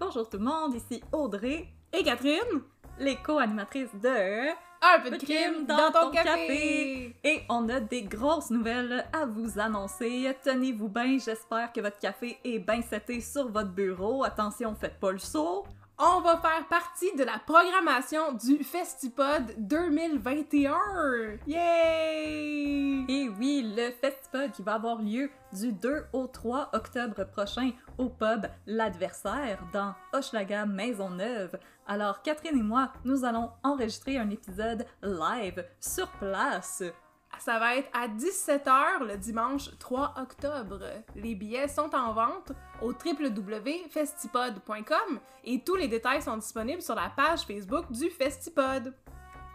Bonjour tout le monde, ici Audrey, Et Catherine, les co-animatrices de un peu de crime dans ton café. Et on a des grosses nouvelles à vous annoncer. Tenez-vous bien, j'espère que votre café est bien seté sur votre bureau. Attention, faites pas le saut. On va faire partie de la programmation du Festipod 2021. Yay! Et oui, le Festipod qui va avoir lieu du 2 au 3 octobre prochain au pub L'Adversaire dans Hochelaga Maisonneuve. Alors Catherine et moi, nous allons enregistrer un épisode live sur place. Ça va être à 17h le dimanche 3 octobre. Les billets sont en vente au www.festipod.com et tous les détails sont disponibles sur la page Facebook du Festipod.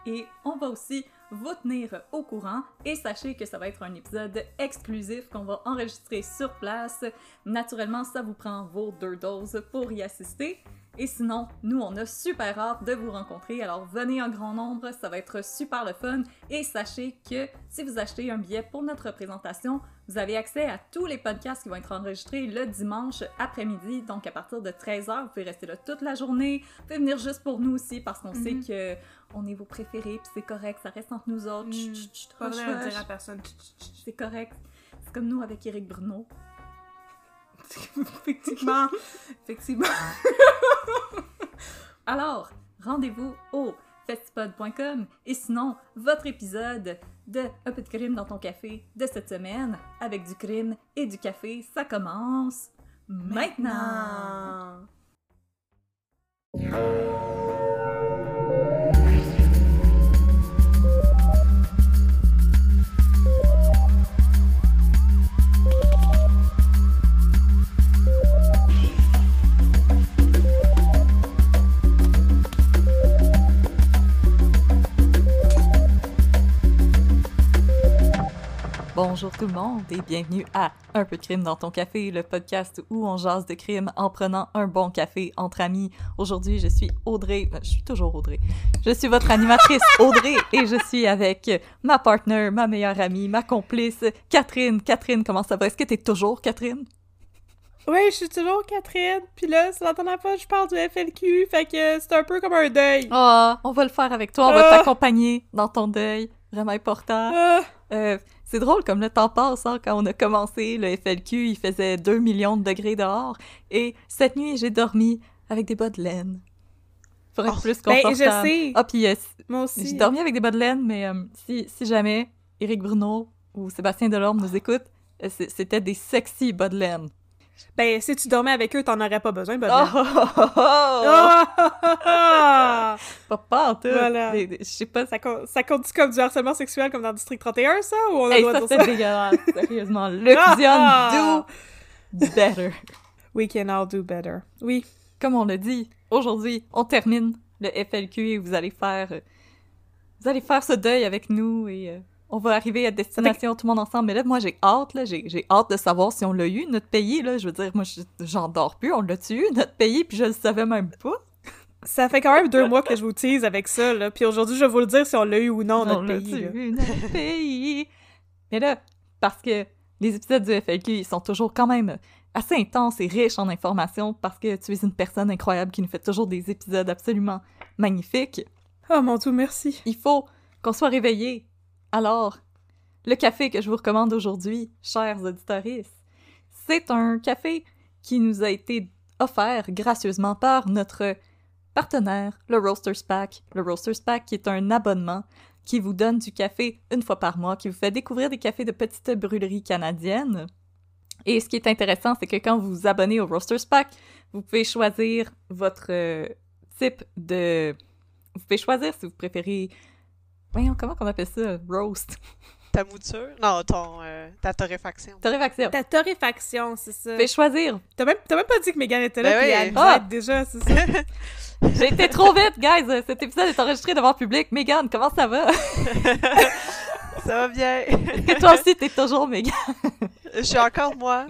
Et on va aussi vous tenir au courant et sachez que ça va être un épisode exclusif qu'on va enregistrer sur place. Naturellement, ça vous prend vos deux doses pour y assister. Et sinon, nous, on a super hâte de vous rencontrer. Alors, venez en grand nombre, ça va être super le fun. Et sachez que si vous achetez un billet pour notre présentation, vous avez accès à tous les podcasts qui vont être enregistrés le dimanche après-midi. Donc, à partir de 13h, vous pouvez rester là toute la journée. Vous pouvez venir juste pour nous aussi parce qu'on sait Mhm. que on est vos préférés, puis c'est correct, ça reste entre nous autres. Chut, chut, chut, Pas vrai à dire à personne. C'est correct. C'est comme nous avec Eric Bruno. Effectivement. Effectivement. Alors, rendez-vous au festipod.com et sinon, votre épisode de Un peu de crime dans ton café de cette semaine avec du crime et du café, ça commence maintenant. Bonjour tout le monde et bienvenue à Un peu de crime dans ton café, le podcast où on jase de crime en prenant un bon café entre amis. Aujourd'hui, je suis Audrey, euh, je suis toujours Audrey. Je suis votre animatrice Audrey et je suis avec ma partner, ma meilleure amie, ma complice Catherine. Catherine, comment ça va? Est-ce que t'es toujours Catherine? Oui, je suis toujours Catherine. Puis là, dernière fois que je parle du FLQ, fait que c'est un peu comme un deuil. Ah, on va le faire avec toi, on va Ah. t'accompagner dans ton deuil, vraiment important. Ah, Euh, c'est drôle comme le temps passe, hein, quand on a commencé le FLQ, il faisait 2 millions de degrés dehors, et cette nuit, j'ai dormi avec des bas de laine. Pour être Oh, plus ben, confortable. je sais. Ah, puis euh, moi j'ai aussi. dormi avec des bas de laine, mais euh, si, si jamais Éric Bruno ou Sébastien Delorme nous écoutent, euh, c'était des sexy bas de laine. Ben, si tu dormais avec eux, t'en aurais pas besoin, ben. Oh, oh, oh. Pas en tout. Voilà. Je sais pas Ça, compte, ça comme du harcèlement sexuel comme dans District 31, ça? Ou on a Hey, droit ça de c'est dégueulasse, sérieusement. Luc Ah, Dion, do better. We can all do better. Oui. Comme on l'a dit, aujourd'hui, on termine le FLQ et vous allez faire... euh, Vous allez faire ce deuil avec nous et euh, on va arriver à destination tout le monde ensemble. Mais là, moi, j'ai hâte, là, j'ai j'ai hâte de savoir si on l'a eu, notre pays, là. Je veux dire, moi, je- j'en dors plus, on l'a-tu eu, notre pays, puis je le savais même pas. Ça fait quand même deux mois que je vous tease avec ça, là. Puis aujourd'hui, je vais vous le dire si on l'a eu ou non, on notre l'a-tu pays. eu, notre pays? Mais là, parce que les épisodes du FLQ, ils sont toujours quand même assez intenses et riches en informations parce que tu es une personne incroyable qui nous fait toujours des épisodes absolument magnifiques. Oh mon dieu, merci. Il faut qu'on soit réveillés. Alors, le café que je vous recommande aujourd'hui, chers auditeurs, c'est un café qui nous a été offert gracieusement par notre partenaire, le Roasters Pack. Le Roasters Pack est un abonnement qui vous donne du café une fois par mois, qui vous fait découvrir des cafés de petites brûleries canadiennes. Et ce qui est intéressant, c'est que quand vous vous abonnez au Roasters Pack, vous pouvez choisir votre euh, type de... Vous pouvez choisir si vous préférez... Voyons, comment on appelle ça? Roast? Ta mouture? Non, ton, euh, ta torréfaction. Torréfaction. Ta torréfaction, c'est ça. pouvez choisir. T'as même, t'as même pas dit que Megan était là, Ben puis oui. elle Ah. déjà, c'est ça. J'ai été trop vite, guys! Cet épisode est enregistré devant le public. Megan, comment ça va? Ça va bien. Et toi aussi, t'es toujours Megan? Je suis encore moi.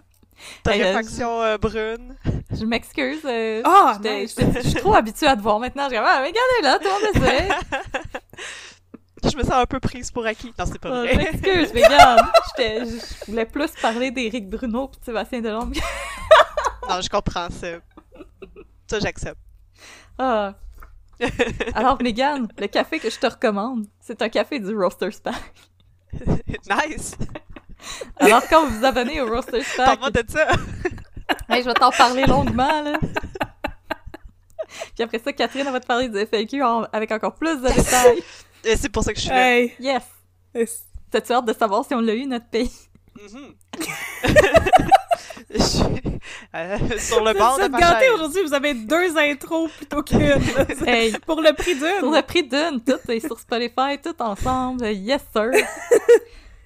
Torréfaction euh, brune. Je m'excuse. euh, j'étais- Je suis trop habituée à te voir maintenant. Je dis, ah, Megan est là, tout le monde le sait. Je me sens un peu prise pour acquis. Non, c'est pas Oh, vrai. m'excuse, Megan. J'étais- Je voulais plus parler d'Éric Bruno pis de Sébastien Delorme. non, je comprends ça. Ça, j'accepte. Ah. Alors, Megan, le café que je te recommande, c'est un café du Roaster's Pack. nice! Alors, quand vous vous abonnez au Roaster's Pack, Parle-moi de ça! hey, je vais t'en parler longuement, là. Puis après ça, Catherine elle va te parler du FAQ en- avec encore plus de détails. Et c'est pour ça que je suis là. Hey! Yes! Est- T'as-tu hâte de savoir si on l'a eu, notre pays? Je suis, euh, sur le bord Vous de êtes ma chaise. aujourd'hui, vous avez deux intros plutôt qu'une. Hey! Pour le prix d'une. le prix d'une, tout est sur Spotify, tout ensemble. Yes, sir!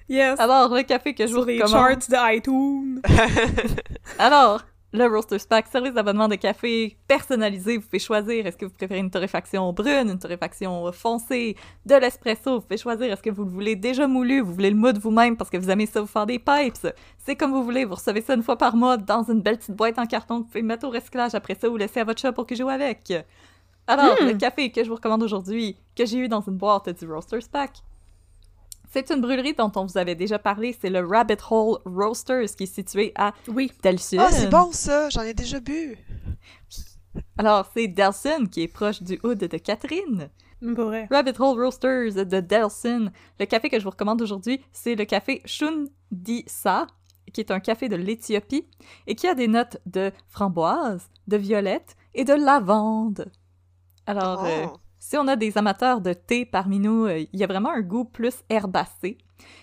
Yes. Alors, le café que je vous Sur les recommande... charts de iTunes. Alors, le Roaster's Pack, service d'abonnement de café personnalisé. Vous pouvez choisir est-ce que vous préférez une torréfaction brune, une torréfaction foncée, de l'espresso. Vous pouvez choisir est-ce que vous le voulez déjà moulu, vous voulez le moudre vous-même parce que vous aimez ça vous faire des pipes? C'est comme vous voulez. Vous recevez ça une fois par mois dans une belle petite boîte en carton que vous pouvez mettre au recyclage après ça ou laisser à votre chat pour qu'il joue avec. Alors, Hmm. le café que je vous recommande aujourd'hui, que j'ai eu dans une boîte du Roaster's Pack, c'est une brûlerie dont on vous avait déjà parlé. C'est le Rabbit Hole Roasters qui est situé à Oui. Delsun. Ah, c'est bon ça! J'en ai déjà bu! Alors, c'est Delson qui est proche du hood de Catherine. Pour vrai. Rabbit Hole Roasters de Delson. Le café que je vous recommande aujourd'hui, c'est le café Shundisa, qui est un café de l'Éthiopie et qui a des notes de framboise, de violette et de lavande. Alors, euh, Oh. Si on a des amateurs de thé parmi nous, euh, il y a vraiment un goût plus herbacé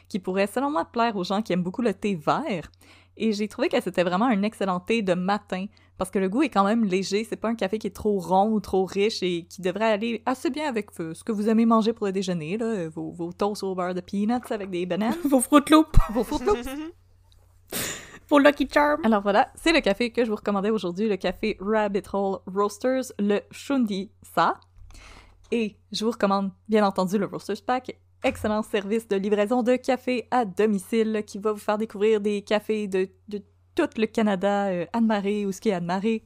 qui pourrait, selon moi, plaire aux gens qui aiment beaucoup le thé vert. Et j'ai trouvé que c'était vraiment un excellent thé de matin parce que le goût est quand même léger. C'est pas un café qui est trop rond ou trop riche et qui devrait aller assez bien avec euh, ce que vous aimez manger pour le déjeuner, là, euh, vos, vos toasts au beurre de peanuts avec des bananes, Vos Fruit Loops. vos Fruit Loops. Vos Lucky Charms. Alors voilà, c'est le café que je vous recommandais aujourd'hui, le café Rabbit Hole Roasters, le Shundi Sa. Et je vous recommande bien entendu le Roasters Pack, excellent service de livraison de café à domicile qui va vous faire découvrir des cafés de, de tout le Canada, euh, Anne-Marie ou ce qui est Anne-Marie.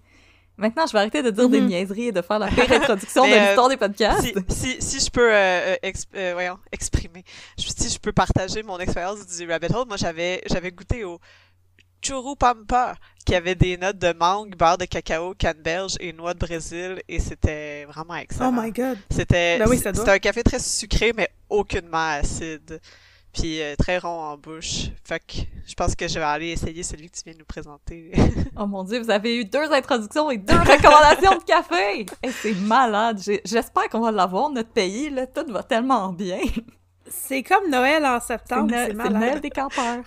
Maintenant, je vais arrêter de dire des Mhm. niaiseries et de faire la pire introduction de euh, l'histoire des podcasts. si, si, si je peux euh, euh, exp- euh, voyons, exprimer, si je peux partager mon expérience du Rabbit Hole, moi j'avais j'avais goûté au Churro Pampa, qui avait des notes de mangue, beurre de cacao, canne belge et noix de Brésil, et c'était vraiment excellent. Oh my god. C'était Ben oui, un café très sucré, mais aucunement acide. Puis euh, très rond en bouche. Fait que je pense que je vais aller essayer celui que tu viens de nous présenter. Oh mon dieu, vous avez eu deux introductions et deux recommandations de café! C'est malade. J'espère qu'on va l'avoir, notre pays, là. Tout va tellement bien. C'est comme Noël en C'est septembre, c'est Noël des campeurs.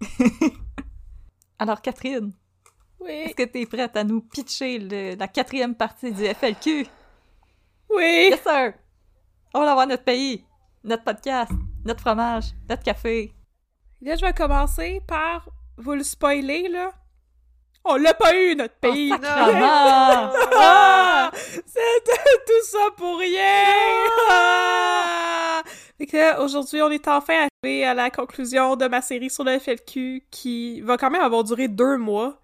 Alors, Catherine, Oui, est-ce que t'es prête à nous pitcher le- la quatrième partie du FLQ? oui. Yes, sir! On va avoir notre pays, notre podcast, notre fromage, notre café. Là, je vais commencer par vous le spoiler, là. On l'a pas eu, notre pays. Oh! Ah! C'était tout ça pour rien! Ah! Aujourd'hui, on est enfin arrivé à la conclusion de ma série sur le FLQ qui va quand même avoir duré deux mois.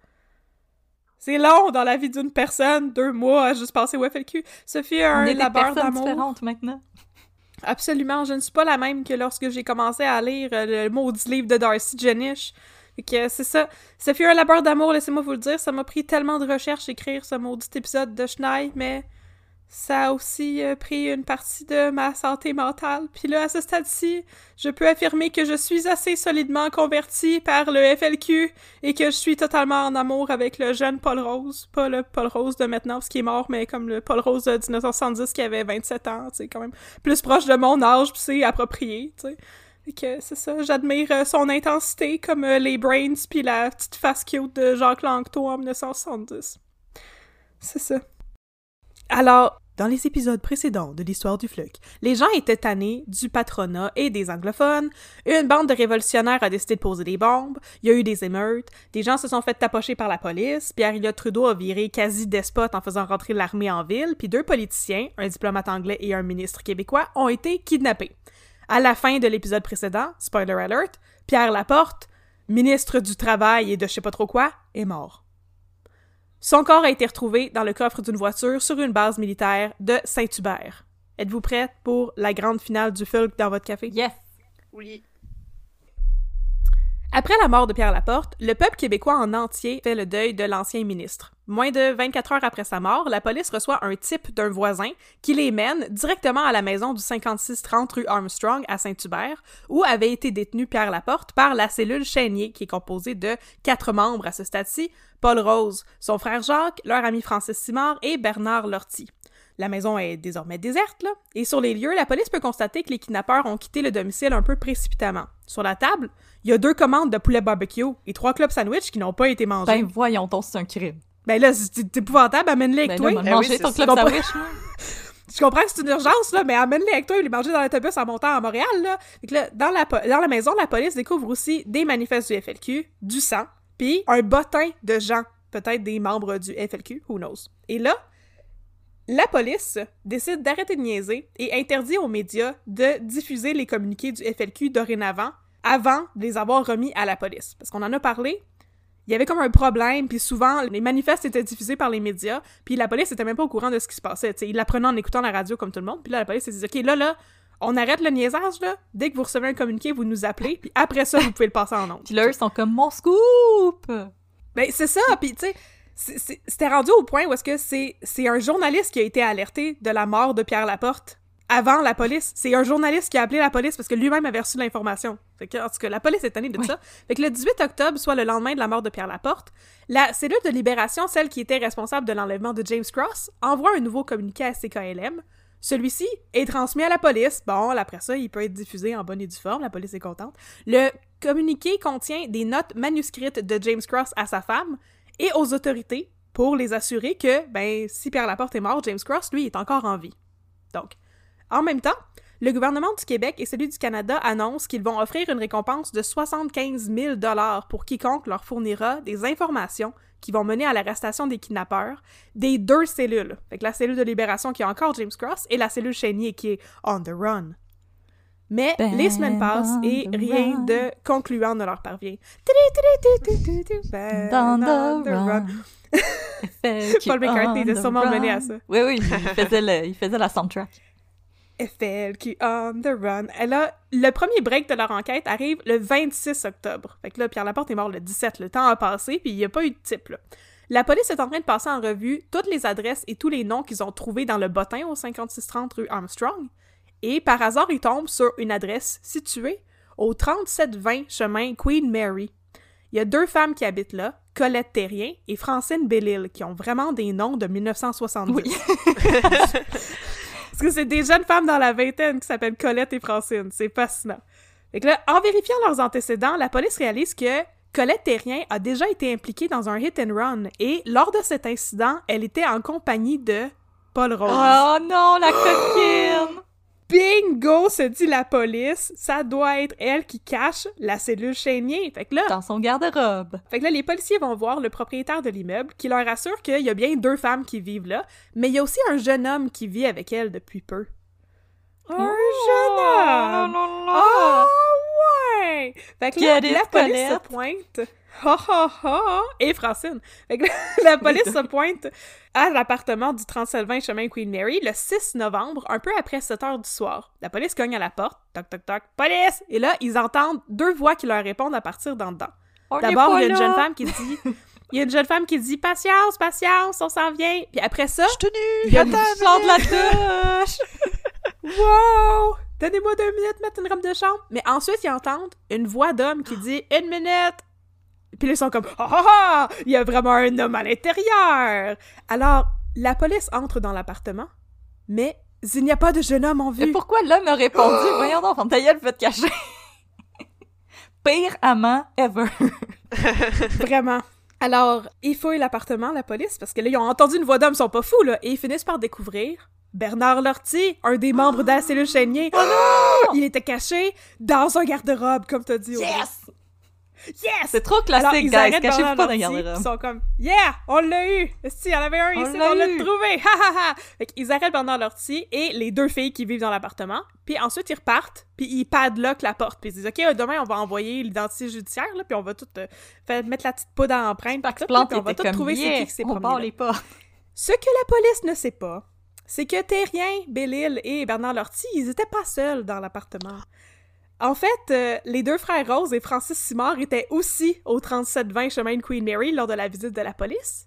C'est long dans la vie d'une personne, deux mois à juste passer au FLQ. Ce fut On un est labeur d'amour. différentes maintenant. Absolument, je ne suis pas la même que lorsque j'ai commencé à lire euh, le maudit livre de Darcy Jenish. Que c'est ça. Ça fut un labeur d'amour, laissez-moi vous le dire. Ça m'a pris tellement de recherche écrire ce maudit épisode de Schneid, mais ça a aussi euh, pris une partie de ma santé mentale. Puis là, à ce stade-ci, je peux affirmer que je suis assez solidement convertie par le FLQ et que je suis totalement en amour avec le jeune Paul Rose. Pas le Paul Rose de maintenant, parce qu'il est mort, mais comme le Paul Rose de 1970 qui avait 27 ans, sais, quand même plus proche de mon âge, puis c'est approprié, tu que c'est ça, j'admire euh, son intensité comme euh, les brains puis la petite face cute de Jacques Langto en 1970. C'est ça. Alors, dans les épisodes précédents de l'histoire du FLUC, les gens étaient tannés du patronat et des anglophones, une bande de révolutionnaires a décidé de poser des bombes, il y a eu des émeutes, des gens se sont fait tapocher par la police, Pierre Elliott Trudeau a viré quasi despote en faisant rentrer l'armée en ville, puis deux politiciens, un diplomate anglais et un ministre québécois, ont été kidnappés. À la fin de l'épisode précédent, spoiler alert, Pierre Laporte, ministre du Travail et de je sais pas trop quoi, est mort. Son corps a été retrouvé dans le coffre d'une voiture sur une base militaire de Saint-Hubert. Êtes-vous prête pour la grande finale du Fulk dans votre café? Yes! Oui. Après la mort de Pierre Laporte, le peuple québécois en entier fait le deuil de l'ancien ministre. Moins de 24 heures après sa mort, la police reçoit un type d'un voisin qui les mène directement à la maison du 5630 rue Armstrong à Saint-Hubert, où avait été détenu Pierre Laporte par la cellule Chénier, qui est composée de quatre membres à ce stade-ci, Paul Rose, son frère Jacques, leur ami Francis Simard et Bernard Lortie. La maison est désormais déserte, là, et sur les lieux, la police peut constater que les kidnappeurs ont quitté le domicile un peu précipitamment. Sur la table, il y a deux commandes de poulet barbecue et trois clubs sandwich qui n'ont pas été mangés. Ben voyons donc, c'est un crime. Ben là, c'est épouvantable, amène-les avec Ben toi. là, m'a Eh mangé oui, ton c'est club ça. sandwich, là. Je comprends que c'est une urgence, là, mais amène-les avec toi et les manger dans l'autobus en montant à Montréal, là. Fait que là, dans la, dans la maison, la police découvre aussi des manifestes du FLQ, du sang, puis un bottin de gens, peut-être des membres du FLQ, who knows. Et là, la police décide d'arrêter de niaiser et interdit aux médias de diffuser les communiqués du FLQ dorénavant avant de les avoir remis à la police. Parce qu'on en a parlé, il y avait comme un problème, puis souvent, les manifestes étaient diffusés par les médias, puis la police était même pas au courant de ce qui se passait. T'sais, ils l'apprenaient en écoutant la radio comme tout le monde, puis là, la police s'est dit « Ok, là, là, on arrête le niaisage, là. Dès que vous recevez un communiqué, vous nous appelez, puis après ça, vous pouvez le passer en ondes. Puis là, eux sont comme mon scoop! Ben, c'est ça, puis tu sais, c'était rendu au point où est-ce que c'est c'est un journaliste qui a été alerté de la mort de Pierre Laporte avant la police. C'est un journaliste qui a appelé la police parce que lui-même avait reçu l'information. Fait que, en tout cas, la police est tannée de Oui. ça. Fait que le 18 octobre, soit le lendemain de la mort de Pierre Laporte, la cellule de libération, celle qui était responsable de l'enlèvement de James Cross, envoie un nouveau communiqué à CKLM. Celui-ci est transmis à la police. Bon, après ça, il peut être diffusé en bonne et due forme. La police est contente. Le communiqué contient des notes manuscrites de James Cross à sa femme et aux autorités pour les assurer que, ben, si Pierre Laporte est mort, James Cross, lui, est encore en vie. Donc, en même temps, le gouvernement du Québec et celui du Canada annoncent qu'ils vont offrir une récompense de 75 000 pour quiconque leur fournira des informations qui vont mener à l'arrestation des kidnappeurs des deux cellules. Fait que la cellule de libération qui a encore James Cross et la cellule Chénier qui est on the run. Mais Ben les semaines passent et rien run. de concluant ne leur parvient. Ben Dans on the the run. FLQ Paul McCartney était sûrement mené à ça. Oui, oui, il faisait, le- il faisait la soundtrack. FLQ on the run. Et là, le premier break de leur enquête arrive le 26 octobre. Fait que là, Pierre Laporte est mort le 17. Le temps a passé, puis il n'y a pas eu de type, là. La police est en train de passer en revue toutes les adresses et tous les noms qu'ils ont trouvés dans le bottin au 5630 rue Armstrong. Et par hasard, ils tombent sur une adresse située au 3720 chemin Queen Mary. Il y a deux femmes qui habitent là, Colette Terrien et Francine Bellil, qui ont vraiment des noms de 1970. Oui. Parce que c'est des jeunes femmes dans la vingtaine qui s'appellent Colette et Francine. C'est fascinant. Fait que là, en vérifiant leurs antécédents, la police réalise que Colette Terrien a déjà été impliquée dans un hit and run et lors de cet incident, elle était en compagnie de Paul Rose. Oh non, la coquine! Bingo, se dit la police, ça doit être elle qui cache la cellule Chénier. Fait que là, Dans son garde-robe. fait que là, les policiers vont voir le propriétaire de l'immeuble qui leur assure qu'il y a bien deux femmes qui vivent là, mais il y a aussi un jeune homme qui vit avec elle depuis peu. Un jeune homme! Ah ouais! Fait que là, la police se pointe. Ha ha ha! Et Francine. Fait que là, la police se pointe à l'appartement du 3720 chemin Queen Mary le 6 novembre, un peu après 7 heures du soir. La police cogne à la porte. Toc toc toc. Police! Et là, ils entendent deux voix qui leur répondent à partir d'en dedans. D'abord, il y a une jeune femme qui dit. Il y a une jeune femme qui dit patience, patience, on s'en vient. Puis après ça, Je tenue! il y a de la douche! Wow! Donnez-moi deux minutes, mettre une robe de chambre. Mais ensuite, ils entendent une voix d'homme qui dit une minute. Puis ils sont comme ah ah ah! Il y a vraiment un homme à l'intérieur. Alors, la police entre dans l'appartement, mais il n'y a pas de jeune homme en Mais vue. pourquoi l'homme a répondu? Voyons donc, ferme ta gueule, fais te cacher! Pire amant ever. Vraiment. Alors, ils fouillent l'appartement, la police, parce que là, ils ont entendu une voix d'homme, ils sont pas fous, là, et ils finissent par découvrir Bernard Lortie, un des membres de la cellule Chénier. Il était caché dans un garde-robe, comme t'as dit. Yes! Yes! C'est trop Alors, classique, ils guys. Cachez-vous pas dans garde-robe. Ils sont comme Yeah! On l'a eu! Si, il y en avait un On ici, on l'a trouvé! Ha ha ha! Fait qu'ils arrêtent Bernard Lortie et les deux filles qui vivent dans l'appartement. Puis ensuite, ils repartent, puis ils padlockent la porte. Puis ils disent Ok, euh, demain, on va envoyer l'identité judiciaire, là, puis on va tout euh, faire, mettre la petite poudre en empreinte. Puis on va tout trouver c'est yeah, qui qui s'est promené pas. Ce que la police ne sait pas, c'est que Terrien, Bellil et Bernard Lortie, ils étaient pas seuls dans l'appartement. En fait, euh, les deux frères Rose et Francis Simard étaient aussi au 3720 chemin de Queen Mary lors de la visite de la police.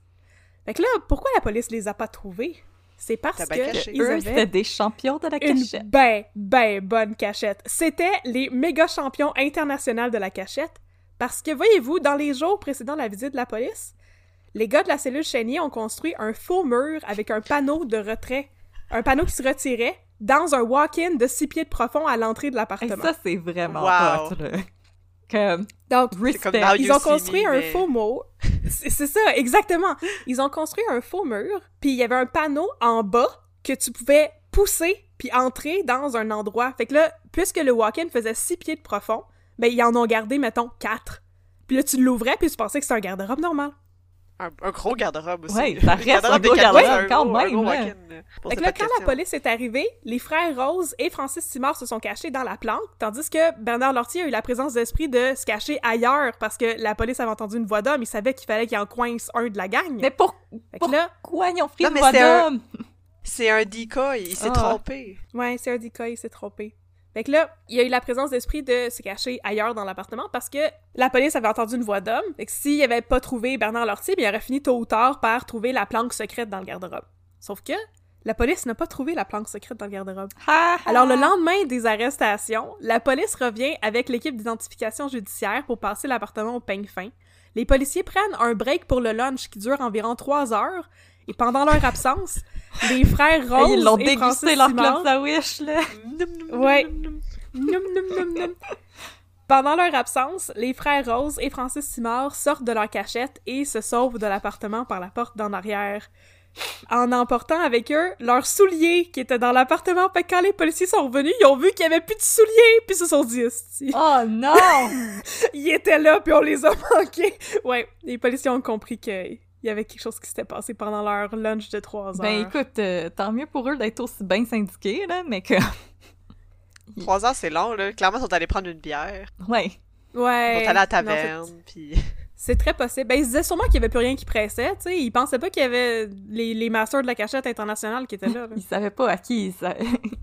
Fait que là, pourquoi la police les a pas trouvés? C'est parce que caché. ils Eux, avaient c'était des champions de la une cachette. ben, ben bonne cachette. C'était les méga champions internationaux de la cachette. Parce que, voyez-vous, dans les jours précédant la visite de la police, les gars de la cellule Chénier ont construit un faux mur avec un panneau de retrait. Un panneau qui se retirait dans un walk-in de six pieds de profond à l'entrée de l'appartement. ça, c'est vraiment Wow. hot, là. Comme, Donc, comme ils ont construit Me, un mais- faux mur. C'est c'est ça, exactement. Ils ont construit un faux mur, puis il y avait un panneau en bas que tu pouvais pousser puis entrer dans un endroit. Fait que là, puisque le walk-in faisait six pieds de profond, ben ils en ont gardé, mettons, quatre. Puis là, tu l'ouvrais, puis tu pensais que c'était un garde-robe normal. Un, un gros garde-robe aussi. Ouais, ça reste garde-robe un gros garde-robe un quand même, gros là. walk-in, euh, pour Fait que ces là, pas quand la police est arrivée, les frères Rose et Francis Simard se sont cachés dans la planque, tandis que Bernard Lortier a eu la présence d'esprit de se cacher ailleurs parce que la police avait entendu une voix d'homme, il savait qu'il fallait qu'il en coince un de la gang. Mais pour... Là, pourquoi ils ont pris Non, une mais voix c'est un- d'homme? C'est un decoy, il s'est Ah. trompé. Ouais, c'est un decoy, il s'est trompé. Fait que là, il y a eu la présence d'esprit de se cacher ailleurs dans l'appartement parce que la police avait entendu une voix d'homme. Fait que s'il avait pas trouvé Bernard Lortier, bien, il aurait fini tôt ou tard par trouver la planque secrète dans le garde-robe. Sauf que la police n'a pas trouvé la planque secrète dans le garde-robe. Alors, le lendemain des arrestations, la police revient avec l'équipe d'identification judiciaire pour passer l'appartement au peigne fin. Les policiers prennent un break pour le lunch qui dure environ trois heures. Et pendant leur absence, les frères Rose ils l'ont et Francis dégusté leur Simard- club sandwich, là. Ouais. Pendant leur absence, les frères Rose et Francis Simard sortent de leur cachette et se sauvent de l'appartement par la porte d'en arrière. En emportant avec eux leurs souliers qui étaient dans l'appartement. Fait que quand les policiers sont revenus, ils ont vu qu'il y avait plus de souliers, puis ils se sont dit, Esti, Oh non! ils étaient là, puis on les a manqués. Ouais, les policiers ont compris qu'il y avait quelque chose qui s'était passé pendant leur lunch de trois heures. ben écoute, euh, tant mieux pour eux d'être aussi bien syndiqués, là, mais que... Trois heures, c'est long, là. Clairement, ils sont allés prendre une bière. Ouais. ouais. Ils sont allés à la taverne, puis... C'est très possible. Ben, ils se disaient sûrement qu'il y avait plus rien qui pressait, tu sais. Ils pensaient pas qu'il y avait les, les masters de la cachette internationale qui étaient là. là. Ils savaient pas à qui ils,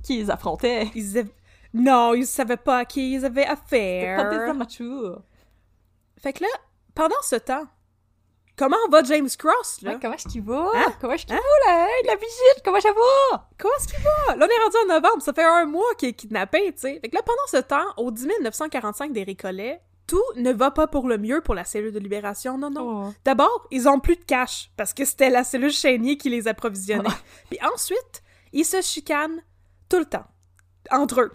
qui ils affrontaient. Ils disaient... Non, ils savaient pas à qui ils avaient C'était pas des affaire. amateurs. Fait que là, pendant ce temps, comment va James Cross, là? Ouais, comment est-ce qu'il va? Hein? Comment est-ce qu'il Hein? va, là? Hey, la visite, comment ça va? Comment est-ce qu'il va? Là, on est rendu en novembre, ça fait un mois qu'il est kidnappé, tu sais. Fait que là, pendant ce temps, au 10 945 des Récollets, tout ne va pas pour le mieux pour la cellule de libération, non, non. Oh. D'abord, ils ont plus de cash parce que c'était la cellule Chénier qui les approvisionnait. Puis ensuite, ils se chicanent tout le temps. Entre eux.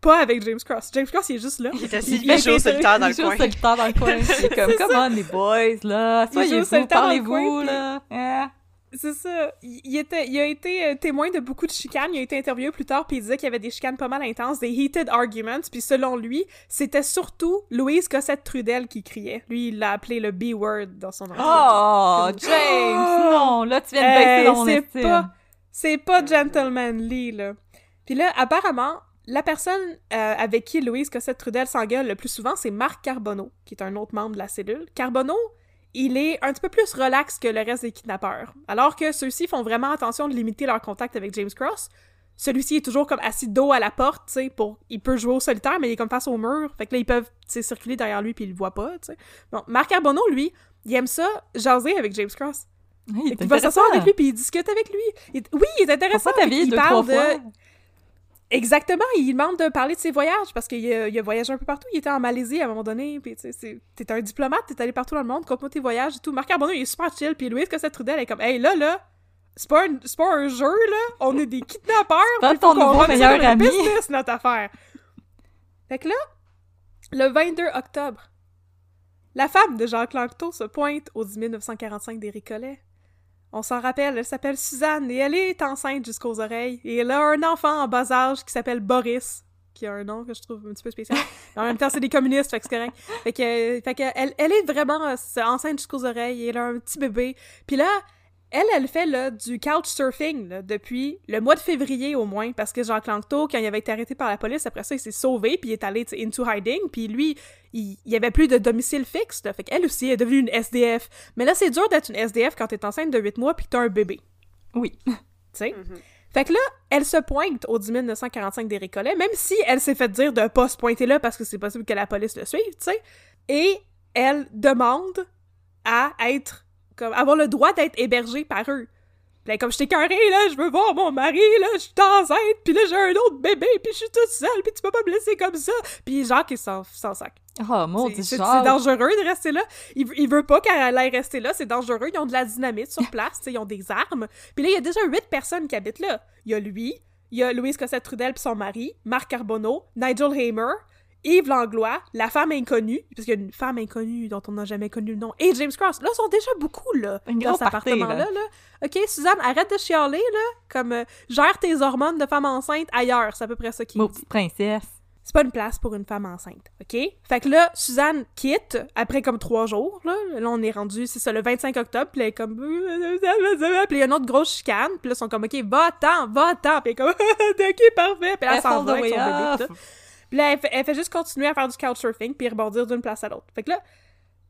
Pas avec James Cross. James Cross, il est juste là. Il est assis, Il- il joue solitaire dans le Il joue coin. solitaire dans le coin. Il est comme, C'est come on, les boys, là. Soyez-vous, solitaire dans le parlez-vous, coin, là. Hein? C'est ça. Il, était, il a été euh, témoin de beaucoup de chicanes. Il a été interviewé plus tard, puis il disait qu'il y avait des chicanes pas mal intenses, des heated arguments. Puis selon lui, c'était surtout Louise Cossette Trudel qui criait. Lui, il l'a appelé le B-word dans son entrevue. Oh, James! Non, là, tu viens de baisser Hey, dans mon c'est pas, c'est pas gentlemanly, là. Puis là, apparemment, la personne euh, avec qui Louise Cossette Trudel s'engueule le plus souvent, c'est Marc Carbonneau, qui est un autre membre de la cellule. Carbonneau, il est un petit peu plus relax que le reste des kidnappeurs. Alors que ceux-ci font vraiment attention de limiter leur contact avec James Cross. Celui-ci est toujours comme assis dos à la porte, tu sais, pour... Il peut jouer au solitaire, mais il est comme face au mur. Fait que là, ils peuvent, circuler derrière lui puis ils le voient pas, tu sais. Bon, Marc Carbonneau, lui, il aime ça jaser avec James Cross. Qu'il va s'asseoir avec lui puis il discute avec lui. Il- Oui, il est intéressant. Vu qu'il deux, parle trois de- fois? Exactement, il demande de parler de ses voyages parce qu'il a, il a voyagé un peu partout. Il était en Malaisie à un moment donné, puis tu sais, c'est- t'es un diplomate, t'es allé partout dans le monde, compte-moi tes voyages et tout. Marc Carbonneau, il est super chill, puis Louise Cossette Trudel elle est comme, hey là là, c'est pas, un, c'est pas un jeu là, on est des kidnappeurs, Pas puis faut ton nouveau meilleur ami. business notre affaire. Fait que là, le 22 octobre, la femme de Jacques Lanctot se pointe au 10 945 des Récollets. On s'en rappelle, elle s'appelle Suzanne et elle est enceinte jusqu'aux oreilles. Et elle a un enfant en bas âge qui s'appelle Boris, qui a un nom que je trouve un petit peu spécial. Mais en même temps, c'est des communistes, fait que c'est correct. Fait que, fait que elle, elle est vraiment euh, enceinte jusqu'aux oreilles et elle a un petit bébé. Puis là, elle, elle fait là, du couchsurfing là, depuis le mois de février au moins, parce que Jacques Lanctot, quand il avait été arrêté par la police, après ça, il s'est sauvé, puis il est allé into hiding, puis lui, il, il y avait plus de domicile fixe, là, fait qu'elle aussi est devenue une SDF. Mais là, c'est dur d'être une SDF quand t'es enceinte de 8 mois puis que t'as un bébé, Oui. tu sais? Fait que là, elle se pointe au 10 945 des Récollets, même si elle s'est fait dire de pas se pointer là parce que c'est possible que la police le suive, tu sais. Et elle demande à être, comme, avoir le droit d'être hébergée par eux. Puis là, comme je t'ai carré, là, je veux voir mon mari, là, je suis enceinte, puis là, j'ai un autre bébé, puis je suis toute seule, puis tu peux pas me laisser comme ça. Puis Jacques, il s'en s'en sac. Oh, mon dieu, c'est- dangereux de rester là. Il, il veut pas qu'elle aille rester là, c'est dangereux. Ils ont de la dynamite sur place, ils ont des armes. Puis là, il y a déjà huit personnes qui habitent là. Il y a lui, il y a Louise Cossette-Trudel puis son mari, Marc Carbonneau, Nigel Hamer, Yves Langlois, la femme inconnue, parce qu'il y a une femme inconnue dont on n'a jamais connu le nom, et James Cross. Là, ils sont déjà beaucoup, là, Une dans cet appartement-là. là. Là. OK, Suzanne, arrête de chialer, là, comme euh, gère tes hormones de femme enceinte ailleurs. C'est à peu près ça qu'il Mon petite princesse. C'est pas une place pour une femme enceinte, OK? Fait que là, Suzanne quitte après comme trois jours, là. Là, on est rendu, c'est ça, le 25 octobre, puis elle est comme... Puis il y a une autre grosse chicane, puis là, ils sont comme, OK, va-t'en, va-t'en, puis elle est comme, OK, parfait, puis là, elle s'en va avec son bébé. Puis là, elle fait, juste continuer à faire du couchsurfing, puis rebondir d'une place à l'autre. Fait que là,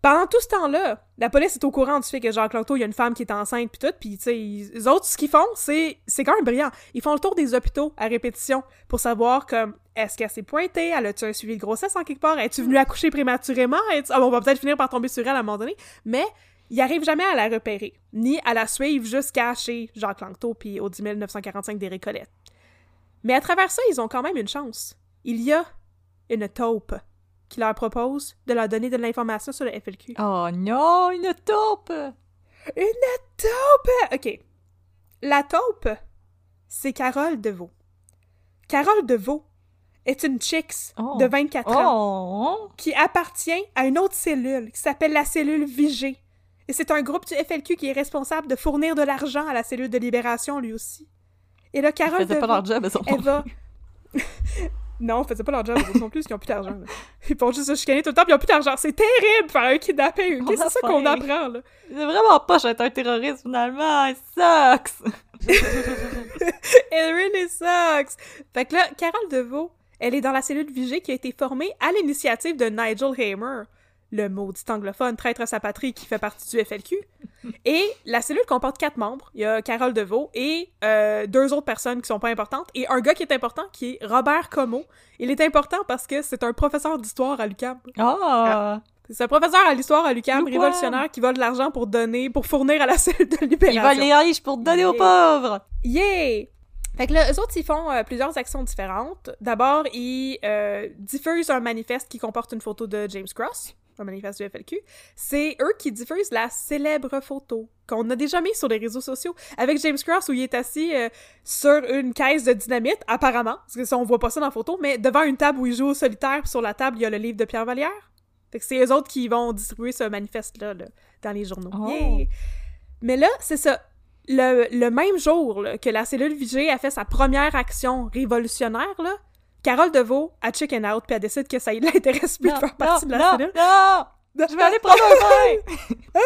pendant tout ce temps-là, la police est au courant du fait que Jacques Lanto, il y a une femme qui est enceinte puis tout, puis tu sais, les autres, ce qu'ils font, c'est c'est quand même brillant. Ils font le tour des hôpitaux à répétition pour savoir comme est-ce qu'elle s'est pointée, elle a-tu un suivi de grossesse en quelque part, es-tu venue accoucher prématurément, ah, bon, on va peut-être finir par tomber sur elle à un moment donné, mais ils arrivent jamais à la repérer, ni à la suivre jusqu'à chez Jacques Langto puis au 10 945 des Récollets. Mais à travers ça, ils ont quand même une chance. Il y a une taupe qui leur propose de leur donner de l'information sur le FLQ. Oh non, une taupe! Une taupe! OK. La taupe, c'est Carole Deveau. Carole Deveau est une chicks Oh. de 24 ans Oh! qui appartient à une autre cellule qui s'appelle la cellule Vigée. Et c'est un groupe du FLQ qui est responsable de fournir de l'argent à la cellule de libération, lui aussi. Et là, Carole faisaient pas Deveau, leur job, elle va... non, ils faisaient pas leur job, eux non plus, ils ont plus d'argent. là. Ils font juste se chicaner tout le temps, puis ils ont plus d'argent. C'est terrible faire un kidnapping, ok? On a C'est ça qu'on apprend, là? C'est vraiment pas être un terroriste, finalement! It sucks! It really sucks! Fait que là, Carole Deveau, elle est dans la cellule Vigée qui a été formée à l'initiative de Nigel Hamer, le maudit anglophone traître à sa patrie qui fait partie du FLQ. Et la cellule comporte quatre membres. Il y a Carole Deveau et euh, deux autres personnes qui sont pas importantes et un gars qui est important qui est Robert Como. Il est important parce que c'est un professeur d'histoire à l'UQAM. Ah! C'est un professeur à l'histoire à l'UQAM, révolutionnaire qui vole de l'argent pour donner, pour fournir à la cellule de libération. volent les riches pour donner aux pauvres! Yeah! Fait que là, eux autres, ils font euh, plusieurs actions différentes. D'abord, ils euh, diffusent un manifeste qui comporte une photo de James Cross, manifeste du FLQ. C'est eux qui diffusent la célèbre photo qu'on a déjà mise sur les réseaux sociaux avec James Cross où il est assis euh, sur une caisse de dynamite, apparemment, parce que ça, on voit pas ça dans la photo, mais devant une table où il joue au solitaire, puis sur la table, il y a le livre de Pierre Vallière. Fait que c'est eux autres qui vont distribuer ce manifeste-là là, dans les journaux. Oh. Yeah! Mais là, c'est ça. Le, le même jour là, que la cellule Vigée a fait sa première action révolutionnaire, là, Carole Deveau a chicken out puis elle décide que ça l'intéresse plus de faire partie de la non, cellule. non! Je vais aller prendre un bain!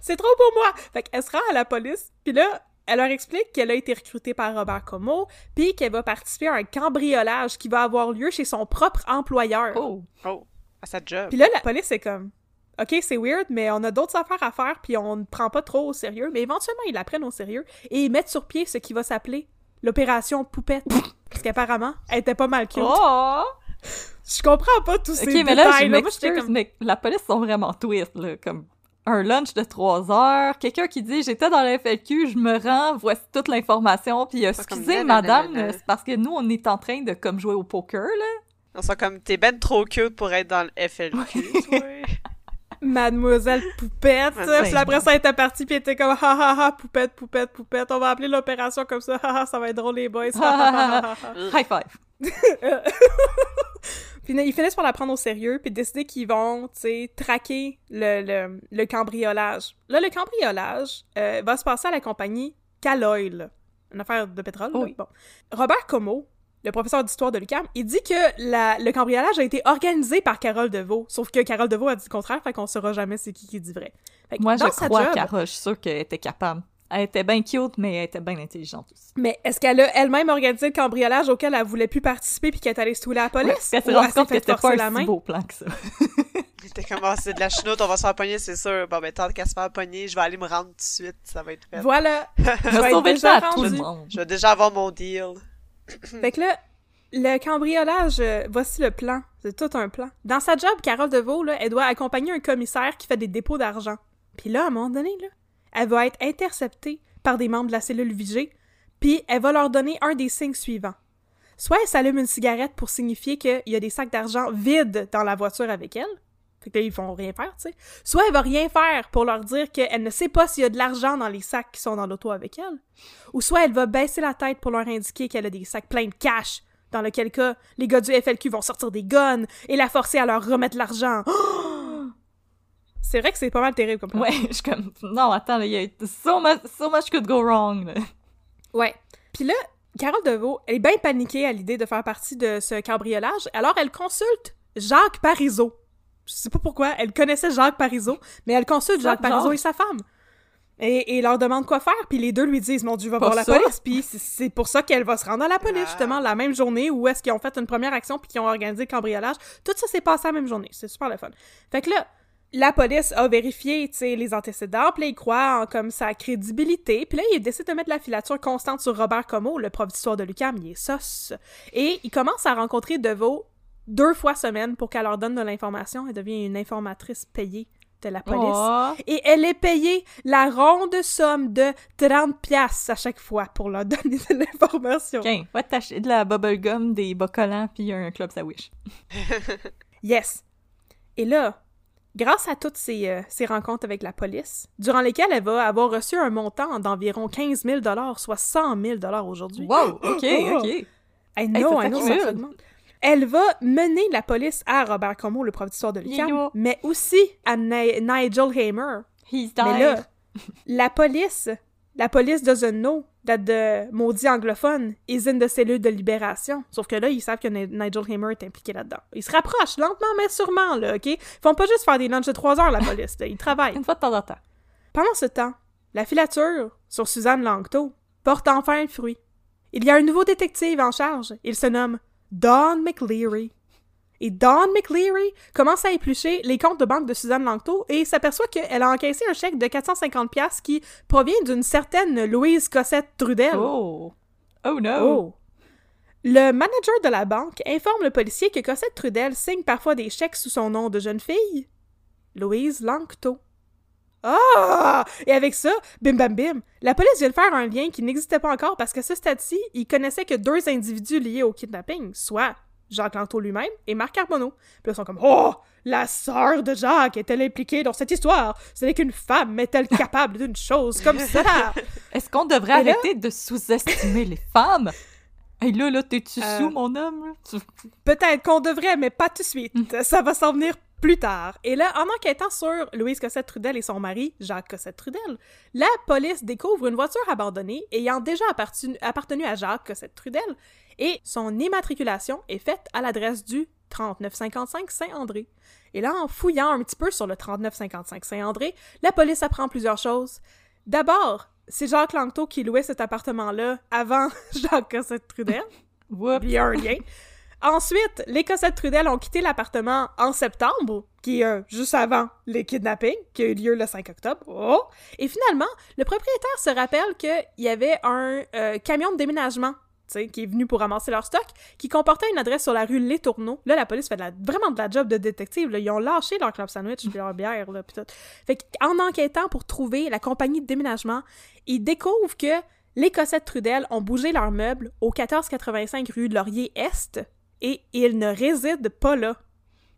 C'est trop pour moi! Fait qu'elle se rend à la police, puis là, elle leur explique qu'elle a été recrutée par Robert Como, puis qu'elle va participer à un cambriolage qui va avoir lieu chez son propre employeur. Oh! Oh, à sa job. Puis là, la police est comme... OK, c'est weird, mais on a d'autres affaires à faire, puis on ne prend pas trop au sérieux. Mais éventuellement, ils la prennent au sérieux et ils mettent sur pied ce qui va s'appeler l'opération Poupette. Parce qu'apparemment, elle était pas mal cute. Oh! Je comprends pas tous ces Ok, mais là, je détails. Moi, comme... mais la police sont vraiment twist, là, comme un lunch de trois heures, quelqu'un qui dit « J'étais dans la FLQ, je me rends, voici toute l'information, puis euh, excusez, madame, c'est parce que nous, on est en train de comme jouer au poker, là. On sent comme, t'es ben trop cute pour être dans le FLQ, toi. Mademoiselle Poupette. Puis après ça, elle était partie, puis elle était comme « Ha ha ha, Poupette, Poupette, Poupette. On va appeler l'opération comme ça. Ha ha, ça va être drôle, les boys. Ha, ha, ha, ha, ha. High five! Puis ils finissent par la prendre au sérieux, puis décider qu'ils vont, tu sais, traquer le, le, le cambriolage. Là, le cambriolage euh, va se passer à la compagnie Caloil, une affaire de pétrole. là. Oui. Bon. Robert Como, le professeur d'histoire de l'UQAM, il dit que la- le cambriolage a été organisé par Carole Deveau, sauf que Carole Deveau a dit le contraire, fait qu'on saura jamais c'est qui qui dit vrai. Fait que Moi, je crois, job- Cara, je suis sûre qu'elle était capable. Elle était bien cute, mais elle était bien intelligente aussi. Mais est-ce qu'elle a elle-même organisé le cambriolage auquel elle voulait plus participer puis qu'elle est allée se touler à la police? Ouais, elle s'est Ou rendue s'est compte que fait c'était pas la un main? si beau plan que ça. Il était comme, ah, c'est de la chenoute, on va se faire pogner, c'est sûr. Bon, ben, tant qu'à se faire pogner, je vais aller me rendre tout de suite, ça va être fait. Voilà. On vais déjà tout le rendu. monde. Je vais déjà avoir mon deal. Fait que là, le cambriolage, euh, voici le plan. C'est tout un plan. Dans sa job, Carole DeVaux, là, elle doit accompagner un commissaire qui fait des dépôts d'argent. Puis là, à un moment donné, là, elle va être interceptée par des membres de la cellule Vigée, puis elle va leur donner un des signes suivants. Soit elle s'allume une cigarette pour signifier qu'il y a des sacs d'argent vides dans la voiture avec elle. Fait que là, ils vont rien faire, tu sais. Soit elle va rien faire pour leur dire qu'elle ne sait pas s'il y a de l'argent dans les sacs qui sont dans l'auto avec elle. Ou soit elle va baisser la tête pour leur indiquer qu'elle a des sacs pleins de cash, dans lequel cas les gars du FLQ vont sortir des guns et la forcer à leur remettre l'argent. C'est vrai que c'est pas mal terrible comme plan. Ouais, je suis comme, non, attends, il y a so much, so much could go wrong. là. Ouais. Puis là, Carole Deveau, elle est bien paniquée à l'idée de faire partie de ce cambriolage, alors elle consulte Jacques Parizeau. Je sais pas pourquoi, elle connaissait Jacques Parizeau, mais elle consulte Jacques Jacques. Parizeau et sa femme. Et, et leur demande quoi faire, puis les deux lui disent Mon Dieu, va Pas voir la ça. police. Puis c'est- pour ça qu'elle va se rendre à la police, Ah. justement, la même journée où est-ce qu'ils ont fait une première action puis qu'ils ont organisé le cambriolage. Tout ça s'est passé la même journée. C'est super le fun. Fait que là, la police a vérifié, tu sais, les antécédents, puis là, ils croient en comme sa crédibilité. Puis là, ils décident de mettre la filature constante sur Robert Como, le prof d'histoire de l'UQAM, il est sauce. Et ils commencent à rencontrer Deveau deux fois semaine pour qu'elle leur donne de l'information. Elle devient une informatrice payée de la police. Oh. Et elle est payée la ronde somme de 30 piastres à chaque fois pour leur donner de l'information. Tiens, va t'acheter de la bubblegum, des bas collants, puis un club sandwich. Yes. Et là, grâce à toutes ces, euh, ces rencontres avec la police, durant lesquelles elle va avoir reçu un montant d'environ 15 000 soit 100 000 aujourd'hui. Wow, ok, ok. I Hey, know, ça I know, ça. Elle va mener la police à Robert Como, le prof d'histoire de l'UQAM, mais aussi à Ni- Nigel Hamer, He's Mais là, la police, la police doesn't know that the maudit anglophone is in the cellule de libération. Sauf que là, ils savent que Ni- Nigel Hamer est impliqué là-dedans. Ils se rapprochent lentement mais sûrement, là, OK? Ils font pas juste faire des lunchs de 3 heures, la police, là. Ils travaillent. Une fois de temps en temps. Pendant ce temps, la filature sur Suzanne Langto porte enfin le fruit. Il y a un nouveau détective en charge. Il se nomme Don McLeary. Et Don McLeary commence à éplucher les comptes de banque de Suzanne Langto et s'aperçoit qu'elle a encaissé un chèque de 450 pièces qui provient d'une certaine Louise Cossette Trudel. Oh. Oh no. Oh. Le manager de la banque informe le policier que Cossette Trudel signe parfois des chèques sous son nom de jeune fille, Louise Langto. Ah! Et avec ça, bim bam bim, la police vient de faire un lien qui n'existait pas encore parce qu'à ce stade-ci, il connaissait que deux individus liés au kidnapping, soit Jacques Langto lui-même et Marc Carbonneau. Puis là, ils sont comme Oh! La sœur de Jacques est-elle impliquée dans cette histoire? Ce n'est qu'une femme est-elle capable d'une chose comme ça? Est-ce qu'on devrait Et là- arrêter de sous-estimer les femmes? Hey là, là, t'es-tu Euh, sous, mon homme? Peut-être qu'on devrait, mais pas tout de suite. Ça va s'en venir plus tard. Et là, en enquêtant sur Louise Cossette-Trudel et son mari, Jacques Cossette-Trudel, la police découvre une voiture abandonnée ayant déjà appartenu, appartenu à Jacques Cossette-Trudel et son immatriculation est faite à l'adresse du 3955 Saint-André. Et là, en fouillant un petit peu sur le 3955 Saint-André, la police apprend plusieurs choses. D'abord, c'est Jacques Langto qui louait cet appartement-là avant Jacques Cossette-Trudel. Whoops. Il y a un lien. Ensuite, les Cossette Trudel ont quitté l'appartement en septembre, qui est euh, juste avant les kidnappings, qui a eu lieu le 5 octobre. Oh! Et finalement, le propriétaire se rappelle qu'il y avait un euh, camion de déménagement qui est venu pour ramasser leur stock, qui comportait une adresse sur la rue Les Tourneaux. Là, la police fait vraiment de la job de détective. Ils ont lâché leur club sandwich puis leur bière, là, puis tout. Fait enquêtant pour trouver la compagnie de déménagement, ils découvrent que les Cossettes Trudel ont bougé leurs meubles au 1485 rue Laurier-Est et ils ne résident pas là.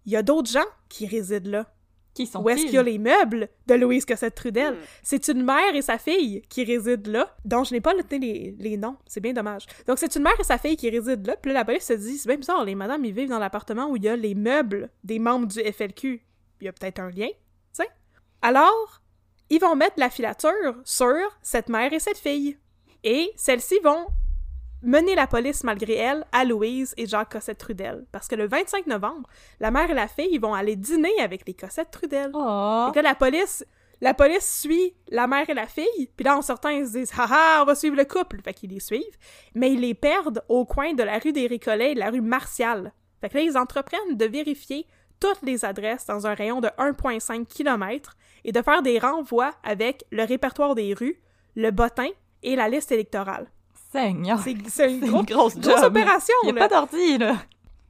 Il y a d'autres gens qui résident là. Qui sont Où est-ce qu'il y a les meubles de Louise Cossette Trudel? Hmm. C'est une mère et sa fille qui résident là, dont je n'ai pas noté les, les noms. C'est bien dommage. Donc, c'est une mère et sa fille qui résident là. Puis là, la police se dit, c'est bien bizarre, les madames, ils vivent dans l'appartement où il y a les meubles des membres du FLQ. Il y a peut-être un lien, tu sais. Alors, ils vont mettre la filature sur cette mère et cette fille. Et celles-ci vont mener la police malgré elle à Louise et Jacques Cossette Trudel. Parce que le 25 novembre, la mère et la fille vont aller dîner avec les Cossette Trudel. Oh. Que la police, la police suit la mère et la fille, puis là, en sortant, ils se disent « Haha, on va suivre le couple! » Fait qu'ils les suivent, mais ils les perdent au coin de la rue des Récollets et de la rue Martial. Fait que là, ils entreprennent de vérifier toutes les adresses dans un rayon de 1,5 km et de faire des renvois avec le répertoire des rues, le bottin et la liste électorale. Seigneur. C'est c'est une, C'est gros- une grosse job. grosse opération, Il y a là. pas d'ordi, là.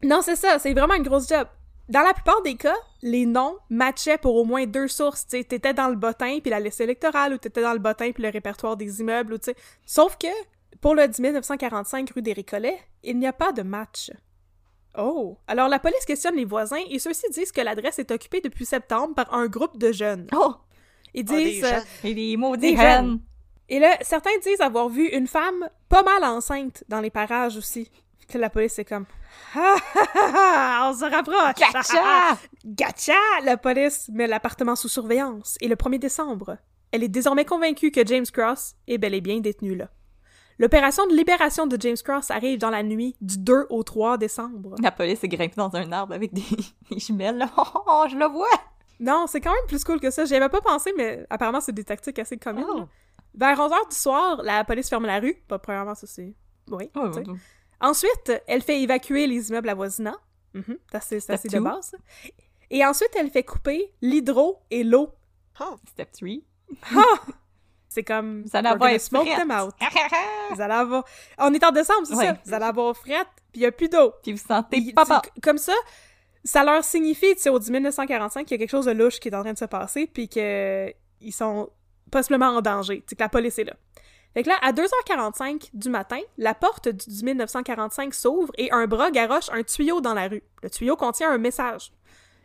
Non, c'est ça, c'est vraiment une grosse job. Dans la plupart des cas, les noms matchaient pour au moins deux sources. Tu sais, t'étais dans le bottin puis la liste électorale, ou t'étais dans le bottin puis le répertoire des immeubles, ou tu sais. Sauf que, pour le 10 945 rue des Récollets, il n'y a pas de match. Oh! Alors la police questionne les voisins et ceux-ci disent que l'adresse est occupée depuis septembre par un groupe de jeunes. Oh! Ils Ah, des disent... euh, jeunes. Et les maudits Des jeunes. Et là, certains disent avoir vu une femme pas mal enceinte dans les parages aussi. Que la police est comme... Ah, ah, ah, ah, on se rapproche! Gacha! Gacha! La police met l'appartement sous surveillance et le 1er décembre, elle est désormais convaincue que James Cross est bel et bien détenu là. L'opération de libération de James Cross arrive dans la nuit du 2 au 3 décembre. La police est grimpée dans un arbre avec des, des jumelles, là. Oh, oh, je le vois! Non, c'est quand même plus cool que ça. J'y avais pas pensé, mais apparemment, c'est des tactiques assez communes. Oh. Vers 11h du soir, la police ferme la rue. Pas premièrement, ça c'est... Oui, Oh, Ensuite, elle fait évacuer les immeubles avoisinants. C'est assez, c'est assez de base. Et ensuite, elle fait couper l'hydro et l'eau. Oh. Step 3. C'est comme... Vous allez avoir smoke fret. them out. Vous allez avoir... On est en décembre, c'est Ouais. ça? Vous allez avoir frette, puis il n'y a plus d'eau. Puis vous sentez Puis, papa. tu- Comme ça, ça leur signifie, tu sais, au 10 1945, qu'il y a quelque chose de louche qui est en train de se passer, puis qu'ils sont possiblement en danger, sais, que la police est là. Fait que là, à 2h45 du matin, la porte du 10 1945 s'ouvre et un bras garoche un tuyau dans la rue. Le tuyau contient un message.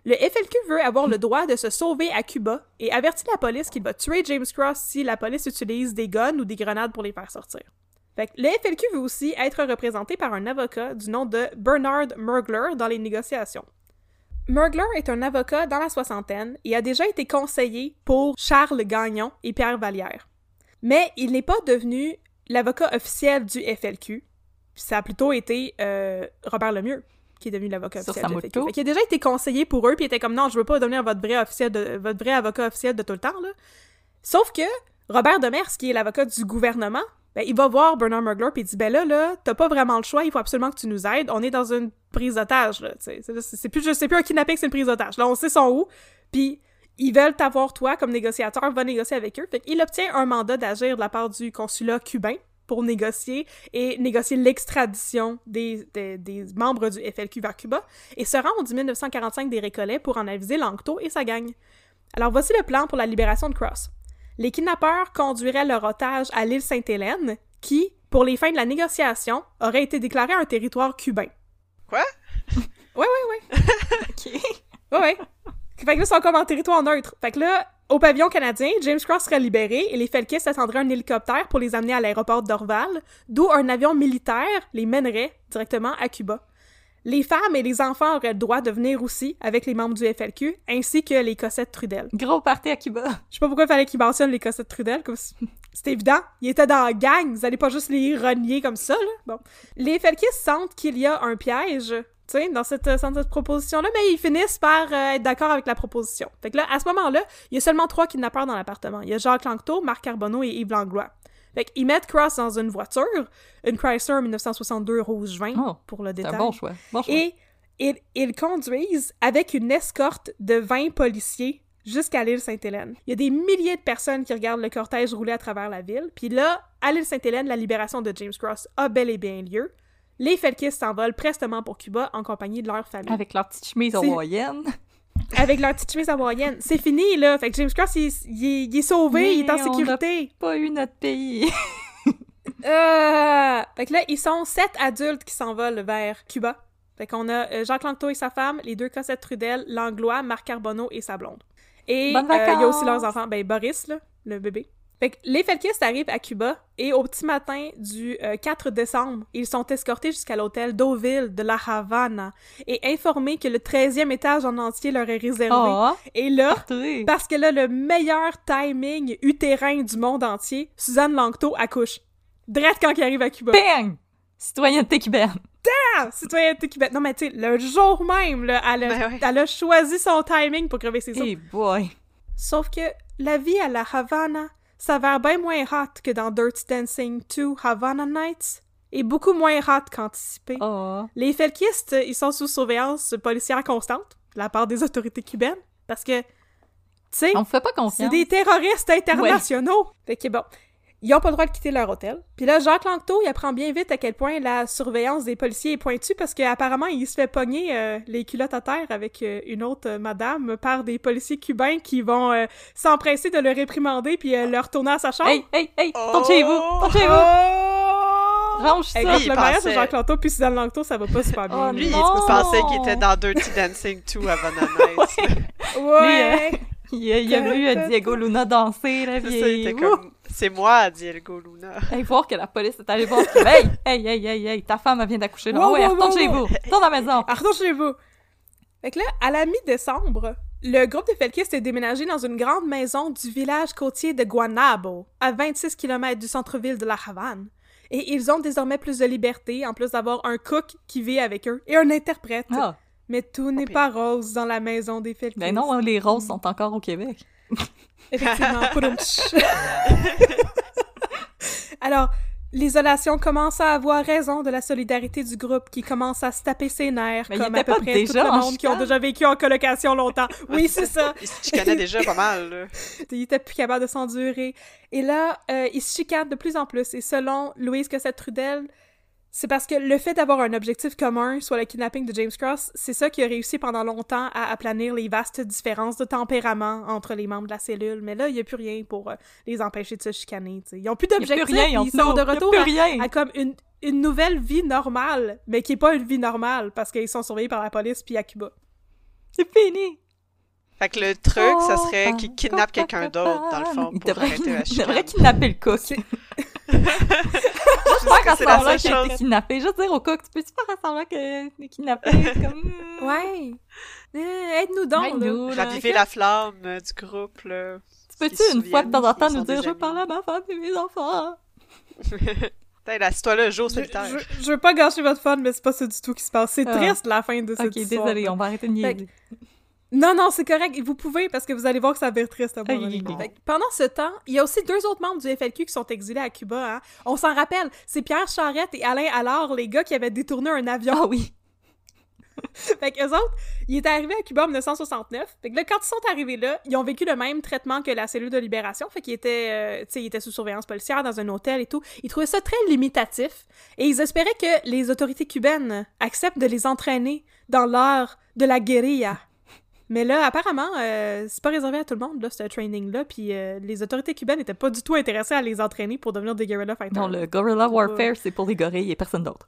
Le FLQ veut avoir le droit de se sauver à Cuba et avertit la police qu'il va tuer James Cross si la police utilise des guns ou des grenades pour les faire sortir. Fait que le FLQ veut aussi être représenté par un avocat du nom de Bernard Mergler dans les négociations. Mergler est un avocat dans la soixantaine et a déjà été conseiller pour Charles Gagnon et Pierre Vallière. Mais il n'est pas devenu l'avocat officiel du FLQ. Ça a plutôt été euh, Robert Lemieux qui est devenu l'avocat officiel du FLQ. Fait qu'il a déjà été conseiller pour eux, puis il était comme non, je veux pas devenir votre vrai officiel de, votre vrai avocat officiel de tout le temps là. Sauf que Robert Demers, qui est l'avocat du gouvernement, ben, il va voir Bernard Mergler puis il dit ben là là, t'as pas vraiment le choix, il faut absolument que tu nous aides. On est dans une prise d'otage. C'est- plus un kidnapping, c'est une prise d'otage. Là, on sait son où. Puis ils veulent t'avoir toi comme négociateur, va négocier avec eux. Fait qu'il obtient un mandat d'agir de la part du consulat cubain pour négocier et négocier l'extradition des, membres du FLQ vers Cuba et se rend 10 1945 des Récollets pour en aviser Lanctot et sa gang. Alors voici le plan pour la libération de Cross. Les kidnappeurs conduiraient leur otage à l'île Sainte-Hélène, qui, pour les fins de la négociation, aurait été déclaré un territoire cubain. Quoi? Ouais, ouais, ouais. OK. Ouais, ouais. Fait que là, ils sont comme en territoire neutre. Fait que là, au pavillon canadien, James Cross serait libéré et les Felkis attendraient un hélicoptère pour les amener à l'aéroport d'Orval, d'où un avion militaire les mènerait directement à Cuba. Les femmes et les enfants auraient le droit de venir aussi avec les membres du FLQ, ainsi que les Cossettes Trudel. Gros party à Cuba. Je sais pas pourquoi il fallait qu'ils mentionnent les Cossettes Trudel, comme si- c'est évident. Ils étaient dans la gang, vous allez pas juste les renier comme ça, là. Bon. Les Felkis sentent qu'il y a un piège, tu sais, dans cette, dans cette proposition-là, mais ils finissent par euh, être d'accord avec la proposition. Fait que là, à ce moment-là, il y a seulement trois kidnappeurs dans l'appartement. Il y a Jacques Lanctot, Marc Carbonneau et Yves Langlois. Fait qu'ils mettent Cross dans une voiture, une Chrysler 1962 rouge vin, Oh, pour le C'est détail. un bon choix. Bon choix. Et ils, ils conduisent avec une escorte de 20 policiers jusqu'à l'île Sainte-Hélène. Il y a des milliers de personnes qui regardent le cortège rouler à travers la ville. Puis là, à l'île Sainte-Hélène, la libération de James Cross a bel et bien lieu. Les Felkis s'envolent prestement pour Cuba en compagnie de leur famille. Avec leur petite chemise hawaïenne. Avec leur petite chemise hawaïenne. C'est fini, là. Fait que James Cross, il, il est- il est sauvé, il est en Mais on sécurité. Pas eu notre pays. Euh... Fait que là, ils sont sept adultes qui s'envolent vers Cuba. Fait qu'on a euh, Jacques Lanctot et sa femme, les deux Cossettes Trudel, Langlois, Marc Carbonneau et sa blonde. Et euh, il y a aussi leurs enfants, ben Boris, là, le bébé. Fait que les Felkis arrivent à Cuba et au petit matin du euh, 4 décembre, ils sont escortés jusqu'à l'hôtel Deauville de la Havana et informés que le 13e étage en entier leur est réservé. Oh, Et là, parce que là, le meilleur timing utérin du monde entier, Suzanne Lanctot accouche. Drette quand il arrive à Cuba. Bang! Citoyenneté cubaine. Ah! Citoyenneté cubaine. Non, mais tu sais, le jour même, là, elle, a, Ben ouais. elle a choisi son timing pour crever ses os. Hey boy. Sauf que la vie à la Havana s'avère bien moins hot que dans Dirty Dancing 2 Havana Nights et beaucoup moins hot qu'anticipé. Oh. Les Felkistes, ils sont sous surveillance policière constante. de la part des autorités cubaines, parce que, tu sais, On me fait pas c'est des terroristes internationaux. Fait que bon, ils ont pas le droit de quitter leur hôtel. Puis là, Jacques Lanctot, il apprend bien vite à quel point la surveillance des policiers est pointue parce qu'apparemment, il se fait pogner euh, les culottes à terre avec euh, une autre euh, madame par des policiers cubains qui vont euh, s'empresser de le réprimander puis euh, le retourner à sa chambre. Hey, hey, hey, tourne chez vous, tourne chez vous. Oh! Range ça. Il le mariage de pensait- Jacques Lanctot puis Suzanne Lanctot, ça va pas super bien. Oh, Lui, il Non. pensait qu'il était dans Dirty Dancing 2 avant Nice. Ouais! Il a, il a vu Diego Luna danser, là, C'est puis ça, il était comme... C'est moi, Diego Luna. Hey, voir que la police est allée voir. Hey, hey, hey, hey, hey, ta femme vient d'accoucher là. Wow, ouais, wow, retourne wow, chez vous. Retourne à la maison. Retourne chez vous! Fait que là, à la mi-décembre, le groupe de Felkis est déménagé dans une grande maison du village côtier de Guanabo, à 26 km du centre-ville de La Havane. Et ils ont désormais plus de liberté, en plus d'avoir un cook qui vit avec eux et un interprète. Ah, Mais tout n'est pas rose dans la maison des Felkis. ben non, hein, les roses sont encore au Québec. Effectivement. Alors, l'isolation commence à avoir raison de la solidarité du groupe qui commence à se taper ses nerfs, Mais comme à peu près tout le monde qui ont déjà vécu en colocation longtemps. Oui, c'est ça. Il se chicanait déjà pas mal, là. Il était plus capable de s'endurer. Et là, euh, il se chicane de plus en plus. Et selon Louise Cossette-Trudel, c'est parce que le fait d'avoir un objectif commun, soit le kidnapping de James Cross, c'est ça qui a réussi pendant longtemps à aplanir les vastes différences de tempérament entre les membres de la cellule. Mais là, il n'y a plus rien pour euh, les empêcher de se chicaner. t'sais. Ils n'ont plus Il y a plus d'objectif. rien, Ils sont de retour à, plus rien. à comme une, une nouvelle vie normale, mais qui est pas une vie normale parce qu'ils sont surveillés par la police puis à Cuba. C'est fini. Fait que le truc, ça serait Oh, qu'il kidnappe quelqu'un d'autre, dans le fond, Il pour devrait, arrêter la il devrait chicane. kidnapper le cook. La moment-là seule qu'il a été chose. kidnappé. Juste dire au cook, tu peux-tu faire semblant qu'il est kidnappé? C'est comme... euh, Ouais. Euh, Aide-nous donc. là. là. Raviver la flamme euh, du groupe, là. Tu peux-tu, une fois de temps en temps, nous dire « sont Je veux parler à ma femme et mes enfants? Putain, assis-toi là, jour Je, solitaire. je, je veux pas gâcher votre fun, mais c'est pas ça du tout qui se passe. C'est Ah. triste la fin de ». cette Ok, histoire. désolé, on va arrêter de niaiser. Non, non, c'est correct. Vous pouvez parce que vous allez voir que ça va être triste à un moment donné. Pendant ce temps, il y a aussi deux autres membres du FLQ qui sont exilés à Cuba. Hein. On s'en rappelle, c'est Pierre Charette et Alain Allard, les gars qui avaient détourné un avion. Ah oui. Fait qu'eux autres, ils étaient arrivés à Cuba en 1969. Fait que là, quand ils sont arrivés là, ils ont vécu le même traitement que la cellule de libération. Fait qu'ils étaient, euh, ils étaient sous surveillance policière dans un hôtel et tout. Ils trouvaient ça très limitatif. Et ils espéraient que les autorités cubaines acceptent de les entraîner dans l'art de la guérilla. Mais là, apparemment, euh, c'est pas réservé à tout le monde, là, ce training-là. Puis euh, les autorités cubaines n'étaient pas du tout intéressées à les entraîner pour devenir des guerrilla fighters. Non, le Guerrilla Warfare, c'est pour les gorilles et personne d'autre.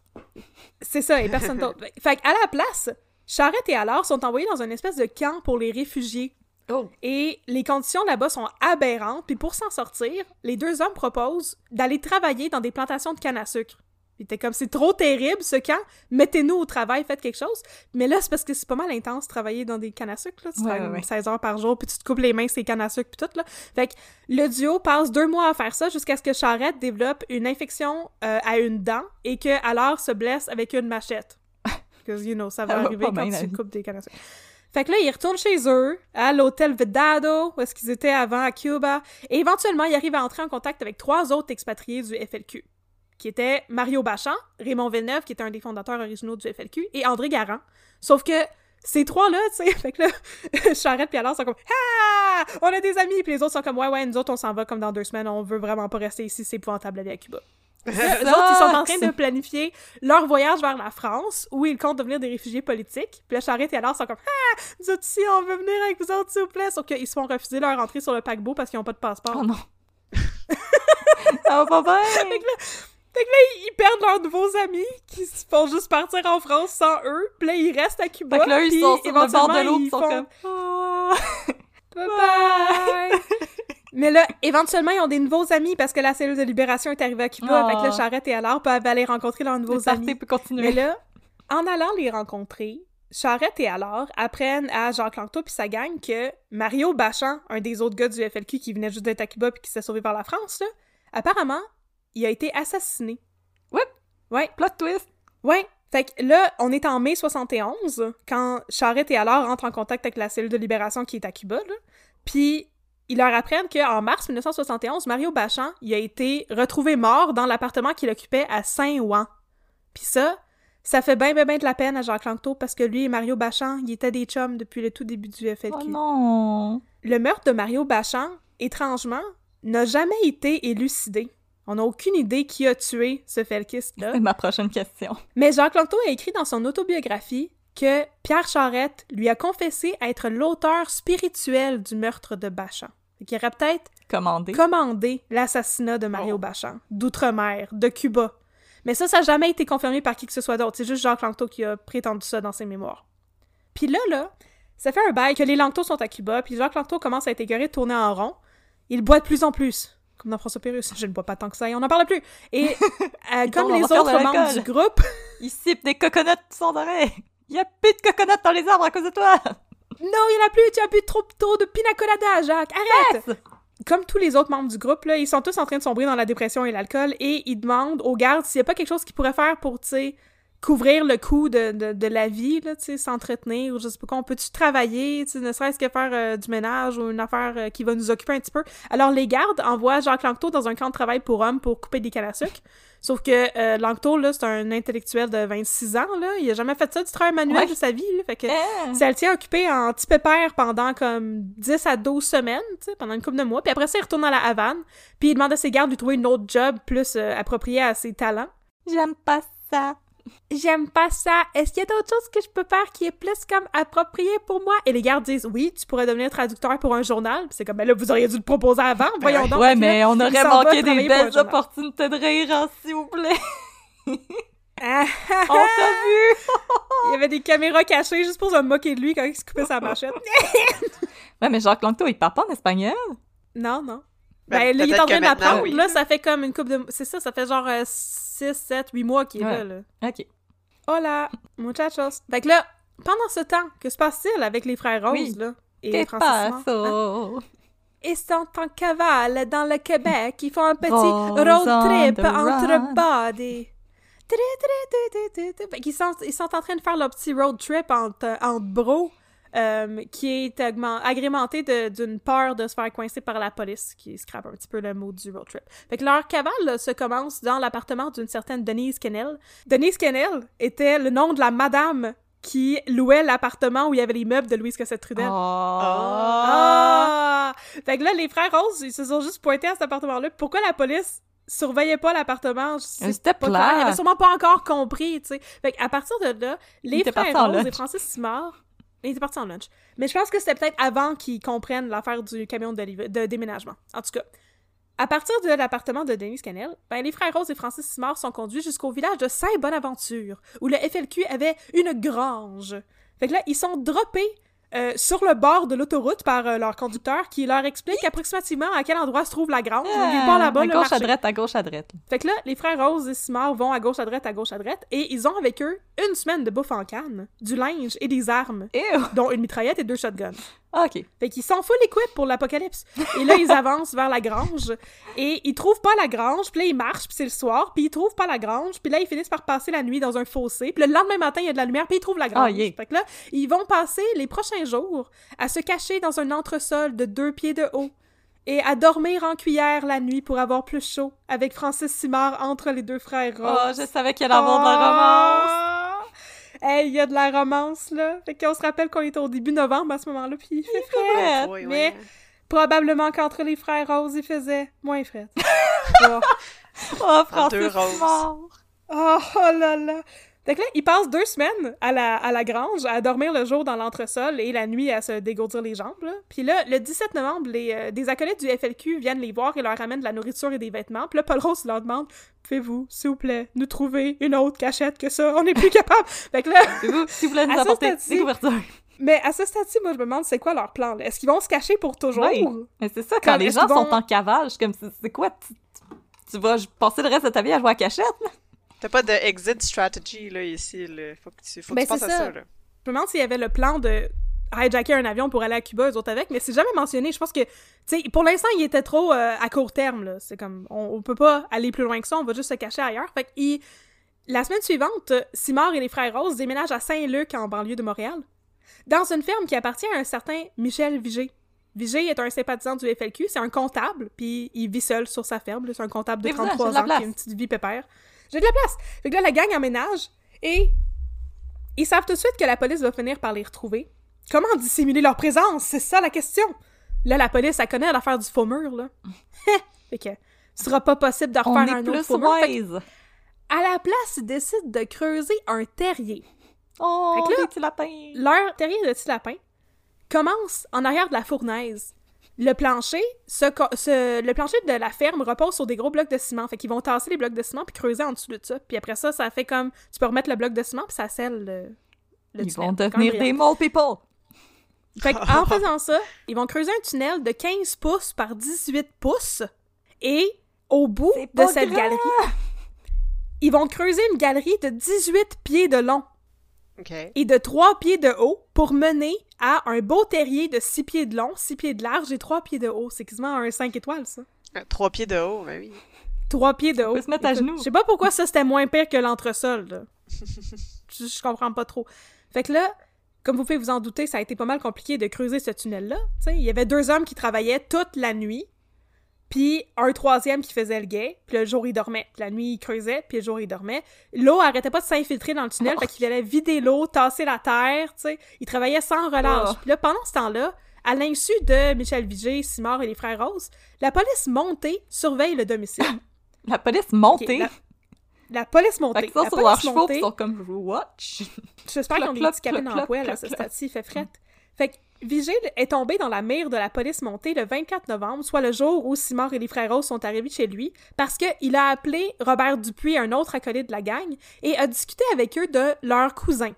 C'est ça, et personne d'autre. Fait qu'à la place, Charrette et Allard sont envoyés dans une espèce de camp pour les réfugiés. Oh. Et les conditions là-bas sont aberrantes, puis pour s'en sortir, les deux hommes proposent d'aller travailler dans des plantations de canne à sucre. Puis t'es comme, c'est trop terrible ce camp, mettez-nous au travail, faites quelque chose. Mais là, c'est parce que c'est pas mal intense travailler dans des cannes à sucre, là. Tu Ouais, travailles ouais, ouais. 16 heures par jour, puis tu te coupes les mains, ces cannes à sucre, puis tout, là. Fait que le duo passe deux mois à faire ça jusqu'à ce que Charrette développe une infection euh, à une dent et que alors se blesse avec une machette. Because, you know, ça va arriver quand bien, tu coupes des cannes à sucre. Fait que là, ils retournent chez eux, à l'hôtel Vedado, où est-ce qu'ils étaient avant, à Cuba, et éventuellement, ils arrivent à entrer en contact avec trois autres expatriés du FLQ, qui étaient Mario Bachand, Raymond Villeneuve, qui était un des fondateurs originaux du FLQ, et André Garand. Sauf que ces trois-là, tu sais, fait que là, Charrette puis alors sont comme « Ah! On a des amis! » Puis les autres sont comme « Ouais, ouais, nous autres, on s'en va comme dans deux semaines, on veut vraiment pas rester ici, c'est épouvantable la vie à Cuba. » Eux autres, ils sont en train de planifier leur voyage vers la France, où ils comptent devenir des réfugiés politiques. Puis là, Charrette et alors sont comme « Ah! Nous autres ici, on veut venir avec vous autres, s'il vous plaît! » Sauf qu'ils se font refuser leur entrée sur le paquebot parce qu'ils ont pas de passeport. Oh non. ça va pas bien. Fait que là, ils perdent leurs nouveaux amis qui se font juste partir en France sans eux. Puis là, ils restent à Cuba. Fait que là, ils sont sur le bord de l'eau, ils sont font comme... Ah. Bye-bye! Mais là, éventuellement, ils ont des nouveaux amis parce que la cellule de libération est arrivée à Cuba. Ah. Fait que là, Charrette et alors peuvent aller rencontrer leurs nouveaux Le amis. peut Mais continuer. là, en allant les rencontrer, Charrette et alors apprennent à Jacques Lanctot puis sa gang que Mario Bachand, un des autres gars du FLQ qui venait juste d'être à Cuba puis qui s'est sauvé par la France, là, apparemment, il a été assassiné. What? Ouais. Plot twist. Ouais. Fait que là, on est en mai 71, quand Charrette et alors rentrent en contact avec la cellule de libération qui est à Cuba, là. Puis, ils leur apprennent qu'en mars 1971, Mario Bachand, il a été retrouvé mort dans l'appartement qu'il occupait à Saint-Ouen. Puis ça, Ça fait bien, bien, bien de la peine à Jacques Lanctot parce que lui et Mario Bachand, ils étaient des chums depuis le tout début du FLQ. Oh non! Le meurtre de Mario Bachand, étrangement, n'a jamais été élucidé. On n'a aucune idée qui a tué ce felkiste-là. C'est ma prochaine question. Mais Jacques Lanctot a écrit dans son autobiographie que Pierre Charette lui a confessé être l'auteur spirituel du meurtre de Bachand. Qui aurait peut-être Commandé. commandé l'assassinat de Mario Oh. Bachand, d'outre-mer, de Cuba. Mais ça, ça n'a jamais été confirmé par qui que ce soit d'autre. C'est juste Jacques Lanctot qui a prétendu ça dans ses mémoires. Puis là, là, ça fait un bail que les Lanctot sont à Cuba, puis Jacques Lanctot commence à être écœuré de tourner en rond. Il boit de plus en plus. Comme dans François Pérus. Je ne bois pas tant que ça et on n'en parle plus. Et euh, comme les autres membres du groupe, Il sipe des coconuts sans arrêt. Il y a plus de coconuts dans les arbres à cause de toi. non, il n'y en a plus, tu as bu trop, trop de pina colada, Jacques, arrête! Yes! comme tous les autres membres du groupe, là, ils sont tous en train de sombrer dans la dépression et l'alcool et ils demandent aux gardes s'il n'y a pas quelque chose qu'ils pourraient faire pour, tu sais, couvrir le coût de, de, de la vie, là, tu sais, s'entretenir ou je sais pas quoi. On peut-tu travailler, tu sais, ne serait-ce que faire euh, du ménage ou une affaire euh, qui va nous occuper un petit peu? Alors, les gardes envoient Jacques Lanctot dans un camp de travail pour hommes pour couper des cannes à sucre. Sauf que euh, là, c'est un intellectuel de 26 ans, là. Il a jamais fait ça du travail manuel Ouais. de sa vie, là. Fait que Eh. ça le tient occupé en petit pépère pendant comme 10 à 12 semaines, tu sais, pendant une couple de mois. Puis après ça, il retourne à la Havane. Puis il demande à ses gardes de lui trouver une autre job plus euh, appropriée à ses talents. J'aime pas ça. J'aime pas ça. Est-ce qu'il y a d'autres choses que je peux faire qui est plus comme approprié pour moi? Et les gardes disent oui, tu pourrais devenir traducteur pour un journal. C'est comme, ben là, vous auriez dû le proposer avant. Voyons ouais. donc. ouais, là, mais on aurait manqué des belles journal. opportunités de rire, hein, s'il vous plaît. Ah, On t'a vu! il y avait des caméras cachées juste pour se moquer de lui quand il se coupait sa machette. Ouais, mais Jacques Lanctot, il parle pas en espagnol. Non, non. Ben, Ben, là, il est en train d'apprendre. oui. Là, ça fait comme une coupe de... C'est ça, ça fait genre 6, 7, 8 mois qu'il est Ouais. là, là. Ok. Hola, muchachos. Fait que là, pendant ce temps, que se passe-t-il avec les frères Rose, Oui. là? Et Francis. Hein? Ils sont en cavale dans le Québec. Ils font un petit Rose road on trip the entre body. Qu'ils sont, ils sont en train de faire leur petit road trip entre, entre bros, euh, qui est augment- agrémenté de- d'une peur de se faire coincer par la police, qui scrape un petit peu le mot du road trip. Fait que leur cavale là, se commence dans l'appartement d'une certaine Denise Kennel. Denise Kennel était le nom de la madame qui louait l'appartement où il y avait les meubles de Louise Cossette-Trudel. Oh. Ah! Fait que là, les frères Rose, ils se sont juste pointés à cet appartement-là. Pourquoi la police surveillait pas l'appartement? C'était pas clair. Ils avaient sûrement pas encore compris, tu sais. Fait qu'à partir de là, les frères Rose et. Francis Simard... Ils étaient partis en lunch. Mais je pense que c'était peut-être avant qu'ils comprennent l'affaire du camion de déménagement. En tout cas, à partir de l'appartement de Denise Canel, ben, les frères Rose et Francis Simard sont conduits jusqu'au village de Saint-Bonaventure, où le FLQ avait une grange. Fait que là, ils sont droppés euh, sur le bord de l'autoroute par euh, leur conducteur qui leur explique approximativement à quel endroit se trouve la grange. Ils part là-bas, à gauche à droite, à gauche à droite. Fait que là, les frères Rose et Simard vont à gauche à droite, à gauche à droite, et ils ont avec eux une semaine de bouffe en canne, du linge et des armes, Ew. dont une mitraillette et deux shotguns. Ok. Fait qu'ils sont full equip pour l'apocalypse. Et là, ils avancent vers la grange et ils trouvent pas la grange. Puis là, ils marchent, puis c'est le soir, puis ils trouvent pas la grange. Puis là, ils finissent par passer la nuit dans un fossé. Puis le lendemain matin, il y a de la lumière, puis ils trouvent la grange. Ah, yeah. Fait que là, ils vont passer les prochains jours à se cacher dans un entresol de deux pieds de haut et à dormir en cuillère la nuit pour avoir plus chaud avec Francis Simard entre les deux frères Oh, Rose. je savais qu'il allait avoir de la romance. Hey, il y a de la romance, là. Fait qu'on se rappelle qu'on était au début novembre à ce moment-là, puis il fait frais. Ouais. Oui, oui. mais- Probablement qu'entre les frères Rose, il faisait moins frais. oh. Oh, deux roses. mort. Oh, oh là là! Fait que là, ils passent deux semaines à la, à la grange, à dormir le jour dans l'entresol et la nuit à se dégourdir les jambes. Là. Puis là, le 17 novembre, les, euh, des acolytes du FLQ viennent les voir et leur ramènent de la nourriture et des vêtements. Puis là, Paul Rose leur demande Pouvez-vous, s'il vous plaît, nous trouver une autre cachette que ça? On n'est plus capable! Fait que là, vous, si vous voulez nous apporter des couvertures? mais à ce stade-ci, moi, je me demande c'est quoi leur plan. Est-ce qu'ils vont se cacher pour toujours? Oui. Mais c'est ça, quand les gens sont en cavale, je suis comme, c'est quoi? Tu, tu- tu vas passer le reste de ta vie à jouer à cachette? là? T'as pas de exit strategy, là, ici, là. Faut que tu, faut que Ben, tu penses c'est à ça. ça, là. Je me demande s'il y avait le plan de hijacker un avion pour aller à Cuba, eux autres avec, mais c'est jamais mentionné. Je pense que, tu sais, pour l'instant, il était trop euh, à court terme, là. C'est comme, on, on peut pas aller plus loin que ça, on va juste se cacher ailleurs. Fait que, la semaine suivante, Simard et les frères Rose déménagent à Saint-Luc, en banlieue de Montréal, dans une ferme qui appartient à un certain Michel Vigé. Vigé est un sympathisant du FLQ, c'est un comptable, puis il vit seul sur sa ferme, c'est un comptable de Mais vous, j'ai 33 de la ans qui a une petite vie pépère. J'ai de la place! Fait que là, la gang emménage, Et ils savent tout de suite que la police va finir par les retrouver. Comment dissimuler leur présence? C'est ça la question! Là, la police, elle connaît l'affaire du faux mur, là. fait que ce sera pas possible de refaire On un autre plus faux mur. Que, à la place, ils décident de creuser un terrier. Oh, Fait que là- des petits lapins. Leur terrier de petits lapins commence en arrière de la fournaise. Le plancher, le plancher de la ferme repose sur des gros blocs de ciment. Fait qu'ils vont tasser les blocs de ciment puis creuser en dessous de ça. Puis après ça, ça fait comme... Tu peux remettre le bloc de ciment puis ça scelle le, le Ils tunnel. vont devenir des mole people. Fait en faisant ça, ils vont creuser un tunnel de 15 pouces par 18 pouces. Et au bout de cette grand. galerie, ils vont creuser une galerie de 18 pieds de long Et de 3 pieds de haut pour mener à un beau terrier de 6 pieds de long, 6 pieds de large et 3 pieds de haut. C'est quasiment un 5 étoiles, ça. Euh, Trois pieds de haut, ben oui. 3 pieds de haut. peut se mettre à Écoute, genoux. Je sais pas pourquoi ça c'était moins pire que l'entresol, là. je, je comprends pas trop. Fait que là, comme vous pouvez vous en douter, ça a été pas mal compliqué de creuser ce tunnel-là. Tu sais, Il y avait deux hommes qui travaillaient toute la nuit, puis un troisième qui faisait le guet, puis le jour il dormait. Puis la nuit il creusait, puis le jour il dormait. L'eau arrêtait pas de s'infiltrer dans le tunnel, Oh. fait qu'il allait vider l'eau, tasser la terre, tu sais. Il travaillait sans relâche. Oh. Puis là, pendant ce temps-là, à l'insu de Michel Vigé, Simard et les frères Rose, la police montée surveille le domicile. La police montée? la, la police Fait montée. sont La sur police leurs chevaux montée, ils sont comme watch. J'espère qu'ils ont des Clop, petits cabines clop, en clop, poêle à ce stade-ci, il fait frette. Fait que Vigile est tombé dans la mire de la police montée le 24 novembre, soit le jour où Simard et les frères Rose sont arrivés chez lui, parce qu'il a appelé Robert Dupuis, un autre acolyte de la gang, et a discuté avec eux de leur cousin.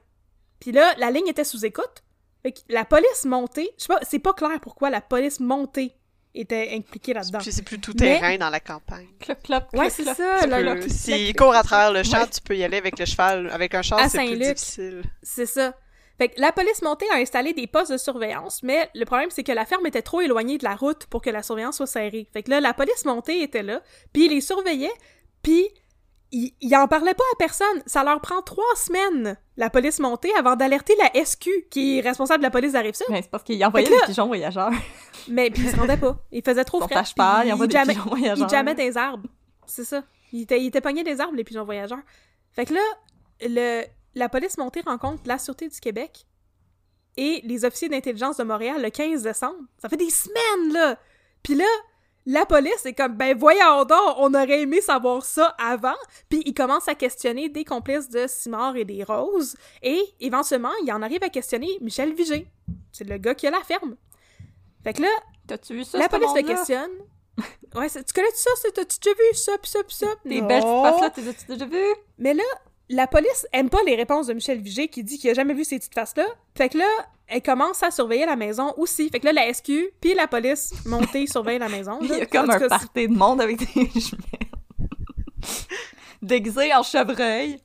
Puis là, la ligne était sous écoute. Fait que la police montée, je sais pas, c'est pas clair pourquoi la police montée était impliquée là-dedans. Puis c'est plus tout Mais- terrain dans la campagne. Clop, clop, Ouais, clop, c'est clop. ça. Tu là, peux- là, S'il court à travers le champ, Ouais. tu peux y aller avec le cheval. Avec un À c'est plus Saint-Luc. difficile. C'est ça. Fait que la police montée a installé des postes de surveillance, mais le problème, c'est que la ferme était trop éloignée de la route pour que la surveillance soit serrée. Fait que là, la police montée était là, puis ils les surveillaient, puis ils, ils en parlaient pas à personne. Ça leur prend trois semaines, la police montée, avant d'alerter la SQ, qui est responsable de la police ça. Mais c'est parce qu'ils envoyaient des pigeons voyageurs. Mais puis ils se rendaient pas. Ils faisaient trop Ils frais. cheval, puis ils envoient des pigeons voyageurs. Ils jammaient des arbres. C'est ça. Ils étaient, ils étaient pognés des arbres, les pigeons voyageurs. Fait que là, le, la police montée rencontre la Sûreté du Québec et les officiers d'intelligence de Montréal le 15 décembre. Ça fait des semaines, là! Puis là, la police est comme, ben voyons donc, on aurait aimé savoir ça avant. Puis ils commencent à questionner des complices de Simard et des Roses. Et éventuellement, ils en arrivent à questionner Michel Vigé. C'est le gars qui a la ferme. Fait que là, T'as-tu vu ça, la ce police le questionne. Ouais, tu connais ça? C'est- T'as-tu déjà vu ça, pis ça, pis ça? Des belles petites faces-là, t'es as-tu déjà vu? Mais là, la police aime pas les réponses de Michel Vigé qui dit qu'il a jamais vu ces petites faces-là. Fait que là, elle commence à surveiller la maison aussi. Fait que là, la SQ puis la police montée surveillent la maison. Il y a comme En un cas, party de monde avec des jumelles. Déguisé en chevreuil.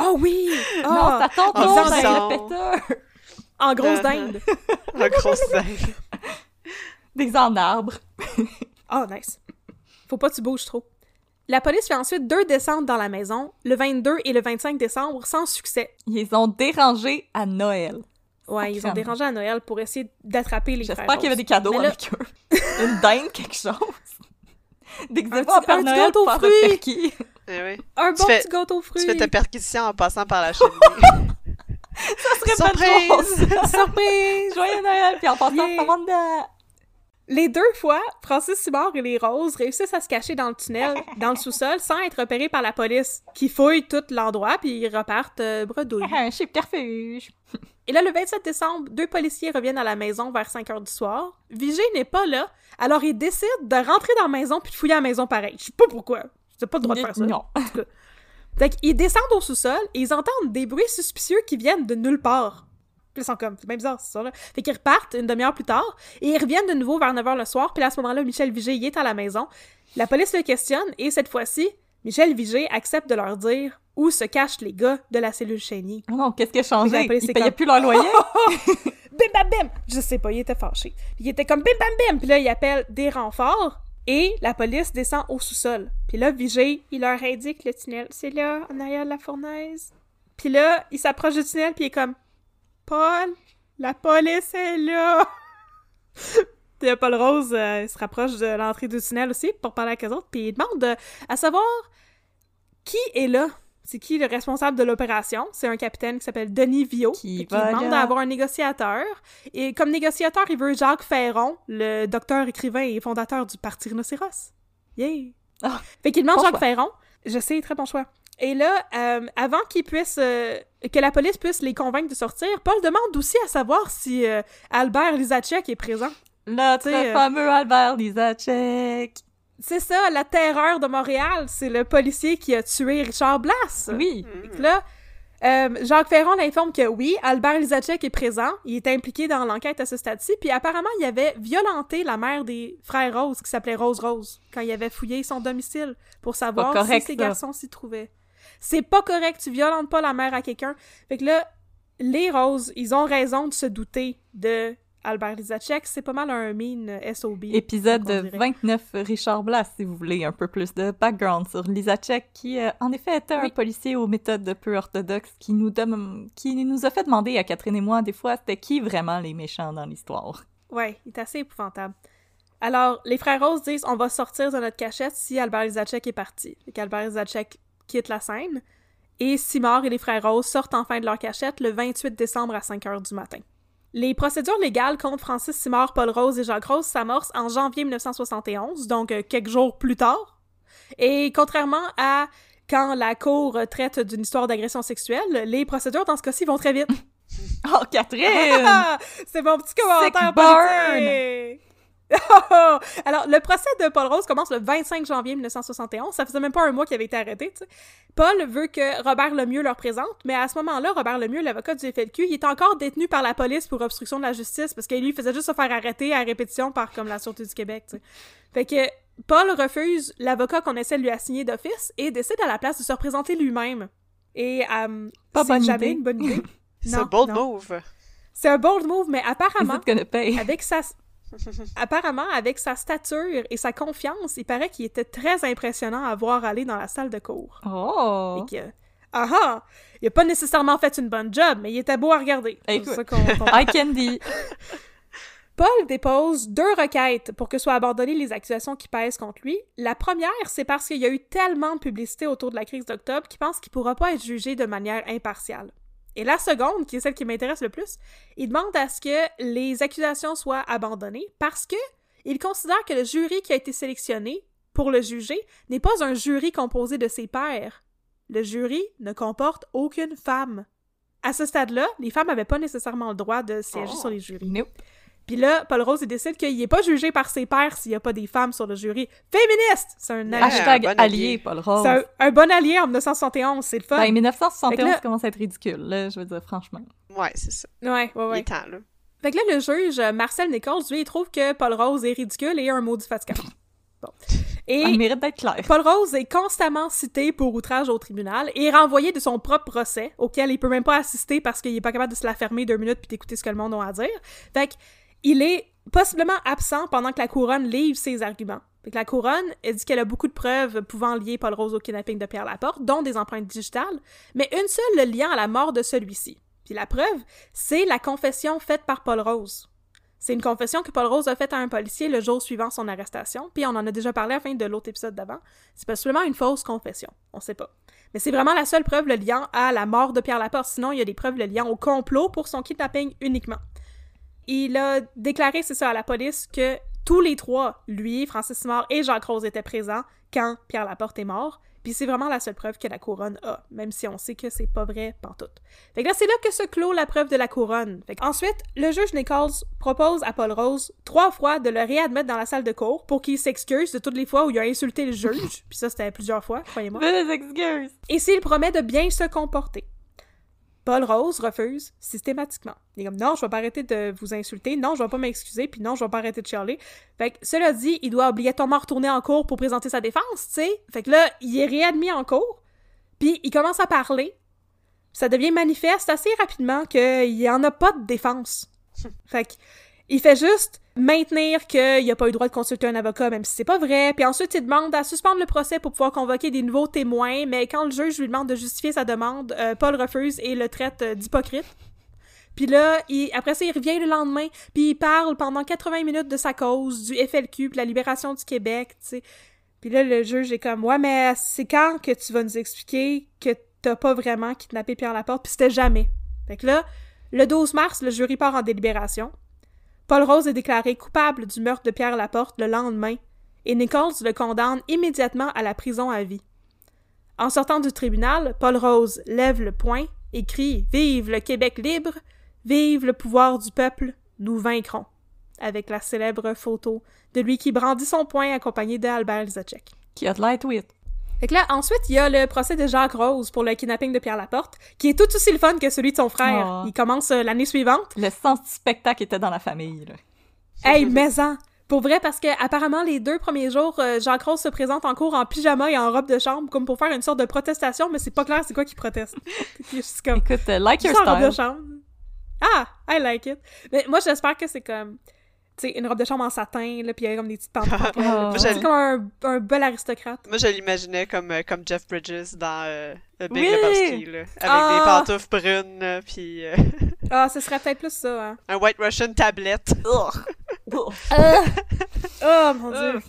Oh oui! Non, Ah! ça tombe en avec le en grosse dinde. Un gros dingue. Déguisé en arbre. Oh, nice. Faut pas que tu bouges trop. La police fait ensuite deux descentes dans la maison, le 22 et le 25 décembre, sans succès. Ils ont dérangés à Noël. Ouais, ils ont dérangé à Noël pour essayer d'attraper les J'espère qu'il y avait des cadeaux là- avec eux. Une dinde, quelque chose. Déguisé Un pas petit- un petit Noël gâteau faire fruits. Eh oui. Un Tu bon fais- petit gâteau aux fruits. Tu fais ta perquisition en passant par la cheminée. Ça serait pas Surprise! drôle. Surprise! Joyeux Noël, puis en passant, Yeah. dedans. Les deux fois, Francis Simard et les Roses réussissent à se cacher dans le tunnel, dans le sous-sol, sans être repérés par la police, qui fouille tout l'endroit, puis ils repartent euh, bredouille. Un chip carfuge. Et là, le 27 décembre, deux policiers reviennent à la maison vers 5 heures du soir. Vigée n'est pas là, alors ils décident de rentrer dans la maison puis de fouiller la maison pareil. Je sais pas pourquoi. J'ai pas le droit de faire ça. Non. Fait qu'ils descendent au sous-sol et ils entendent des bruits suspicieux qui viennent de nulle part. Puis ils sont comme, c'est bien bizarre, c'est ça, là. Fait qu'ils repartent une demi-heure plus tard et ils reviennent de nouveau vers 9h le soir. Puis là, à ce moment-là, Michel Vigé y est à la maison. La police le questionne et cette fois-ci, Michel Vigé accepte de leur dire où se cachent les gars de la cellule Chénier. Oh non, qu'est-ce qui a changé? Ils payaient comme- plus leur loyer? Bim bam bim! Je sais pas, il était fâché. Il était comme bim bam bim! Puis là, il appelle des renforts et la police descend au sous-sol. Puis là, Vigé, il leur indique le tunnel. C'est là, en arrière de la fournaise. Puis là, il s'approche du tunnel puis il est comme Paul, la police est là! Puis là, Paul Rose euh, il se rapproche de l'entrée du tunnel aussi pour parler avec eux autres. Puis il demande euh, à savoir qui est là. C'est qui le responsable de l'opération? C'est un capitaine qui s'appelle Denis Viau, Qui va demande d'avoir un négociateur. Et comme négociateur, il veut Jacques Ferron, le docteur, écrivain et fondateur du Parti Rhinocéros. Yay! Ah, fait qu'il demande bon Jacques choix. Ferron. Je sais, très bon choix. Et là, euh, avant qu'il puisse... euh, que la police puisse les convaincre de sortir, Paul demande aussi à savoir si euh, Albert Lisacek est présent. Notre Tu sais, euh, fameux Albert Lisacek. C'est ça, la terreur de Montréal. C'est le policier qui a tué Richard Blas. Oui. Là, Jacques Ferron l'informe que oui, Albert Lisacek est présent, il est impliqué dans l'enquête à ce stade-ci, puis apparemment, il avait violenté la mère des frères Rose, qui s'appelait Rose Rose, quand il avait fouillé son domicile pour savoir correct, si ses ça. garçons s'y trouvaient. C'est pas correct, tu violentes pas la mère à quelqu'un. Fait que là, les Roses, ils ont raison de se douter de Albert Lisacek, c'est pas mal un mean SOB. Épisode on dirait. 29, Richard Blas, si vous voulez un peu plus de background sur Lisacek, qui euh, en effet était un policier aux méthodes peu orthodoxes, qui nous, dem- qui nous a fait demander à Catherine et moi, des fois, c'était qui vraiment les méchants dans l'histoire. Ouais, il est assez épouvantable. Alors, les frères Rose disent on va sortir de notre cachette si Albert Lisacek est parti. Fait qu'Albert Lisacek quitte la scène. Et Simard et les frères Rose sortent enfin de leur cachette le 28 décembre à 5 heures du matin. Les procédures légales contre Francis Simard, Paul Rose et Jacques Rose s'amorcent en janvier 1971, donc euh, quelques jours plus tard. Et contrairement à quand la Cour traite d'une histoire d'agression sexuelle, les procédures dans ce cas-ci vont très vite. Oh, Catherine! C'est mon petit commentaire Sick burn! Alors, le procès de Paul Rose commence le 25 janvier 1971. Ça faisait même pas un mois qu'il avait été arrêté. Paul veut que Robert Lemieux leur présente, mais à ce moment-là, Robert Lemieux, l'avocat du FLQ, il est encore détenu par la police pour obstruction de la justice parce que lui, faisait juste se faire arrêter à répétition par comme la Sûreté du Québec. Fait que Paul refuse l'avocat qu'on essaie de lui assigner d'office et décide à la place de se représenter lui-même. Et euh, Pas bonne jamais idée. une bonne idée. C'est un bold non. move. C'est un bold move, mais Is apparemment, avec sa apparemment avec sa stature et sa confiance, il paraît qu'il était très impressionnant à voir aller dans la salle de cours. Oh! Et que ah ah, il a pas nécessairement fait une bonne job, mais il était beau à regarder. C'est Écoute. ça I candy! Paul dépose deux requêtes pour que soient abandonnées les accusations qui pèsent contre lui. La première, c'est parce qu'il y a eu tellement de publicité autour de la crise d'octobre qu'il pense qu'il pourra pas être jugé de manière impartiale. Et la seconde, qui est celle qui m'intéresse le plus, il demande à ce que les accusations soient abandonnées parce que il considère que le jury qui a été sélectionné pour le juger n'est pas un jury composé de ses pairs. Le jury ne comporte aucune femme. À ce stade-là, les femmes n'avaient pas nécessairement le droit de siéger Oh. sur les jurys. Nope. Puis là, Paul Rose il décide qu'il n'est pas jugé par ses pairs s'il n'y a pas des femmes sur le jury. Féministe! C'est un, Ouais, allié- Hashtag un bon allié, allié. Paul Rose. c'est un, un bon allié en 1971, c'est le fun. Ben, 1971 Fait que là- commence à être ridicule, là, je veux dire, franchement. Ouais, c'est ça. Ouais, ouais, Il ouais. est temps, là. Fait que là, le juge, euh, Marcel Nichols, lui, il trouve que Paul Rose est ridicule et un maudit fatigant. Bon. Et Ah, il mérite d'être clair. Paul Rose est constamment cité pour outrage au tribunal et renvoyé de son propre procès, auquel il peut même pas assister parce qu'il est pas capable de se la fermer deux minutes puis d'écouter ce que le monde a à dire. Fait que, il est possiblement absent pendant que la couronne livre ses arguments. La couronne, elle dit qu'elle a beaucoup de preuves pouvant lier Paul Rose au kidnapping de Pierre Laporte, dont des empreintes digitales, mais une seule le liant à la mort de celui-ci. Puis la preuve, c'est la confession faite par Paul Rose. C'est une confession que Paul Rose a faite à un policier le jour suivant son arrestation, puis on en a déjà parlé à la fin de l'autre épisode d'avant. C'est possiblement une fausse confession, on sait pas. Mais c'est vraiment la seule preuve le liant à la mort de Pierre Laporte, sinon il y a des preuves le liant au complot pour son kidnapping uniquement. Il a déclaré, c'est ça, à la police que tous les trois, lui, Francis Simard et Jacques Rose étaient présents quand Pierre Laporte est mort, puis c'est vraiment la seule preuve que la couronne a, même si on sait que c'est pas vrai pantoute. Fait que là, c'est là que se clôt la preuve de la couronne. Fait que ensuite, le juge Nichols propose à Paul Rose trois fois de le réadmettre dans la salle de cour pour qu'il s'excuse de toutes les fois où il a insulté le juge, puis ça c'était plusieurs fois, croyez-moi, excuses! et s'il promet de bien se comporter. Paul Rose refuse systématiquement. Il est comme non, je vais pas arrêter de vous insulter, non, je vais pas m'excuser, puis non, je vais pas arrêter de chialer. Fait que cela dit, il doit obligatoirement retourner en cours pour présenter sa défense, tu sais. Fait que là, il est réadmis en cours, puis il commence à parler. Ça devient manifeste assez rapidement qu'il y en a pas de défense. fait que il fait juste maintenir qu'il a pas eu le droit de consulter un avocat, même si c'est pas vrai. Puis ensuite, il demande à suspendre le procès pour pouvoir convoquer des nouveaux témoins. Mais quand le juge lui demande de justifier sa demande, euh, Paul refuse et le traite euh, d'hypocrite. Puis là, après ça, il revient le lendemain, puis il parle pendant 80 minutes de sa cause, du FLQ, puis la libération du Québec, tu sais. Puis là, le juge est comme, ouais, mais c'est quand que tu vas nous expliquer que t'as pas vraiment kidnappé Pierre Laporte, puis c'était jamais. Fait que là, le 12 mars, le jury part en délibération. Paul Rose est déclaré coupable du meurtre de Pierre Laporte le lendemain, et Nichols le condamne immédiatement à la prison à vie. En sortant du tribunal, Paul Rose lève le poing et crie Vive le Québec libre, vive le pouvoir du peuple, nous vaincrons, avec la célèbre photo de lui qui brandit son poing accompagné d'Albert Lizacek. Qui. Fait que là, ensuite, il y a le procès de Jacques Rose pour le kidnapping de Pierre Laporte, qui est tout aussi le fun que celui de son frère. Oh. Il commence euh, l'année suivante. Le sens du spectacle était dans la famille, là. Hey, maison! Pour vrai, parce que apparemment les deux premiers jours, euh, Jacques Rose se présente en cours en pyjama et en robe de chambre, comme pour faire une sorte de protestation, mais c'est pas clair c'est quoi qu'il proteste. Juste comme... Écoute, euh, like your Juste en robe de style. chambre. Ah, I like it. Mais moi, j'espère que c'est comme, une robe de chambre en satin, là, puis il y a comme des petites pantoufles. Ah. c'est comme un, un bel aristocrate. Moi, je l'imaginais comme, euh, comme Jeff Bridges dans euh, le Big Oui! Lebowski, là. Avec Ah! des pantoufles brunes, puis euh, Ah, ce serait peut-être plus ça, hein. un White Russian tablette. Oh, mon dieu.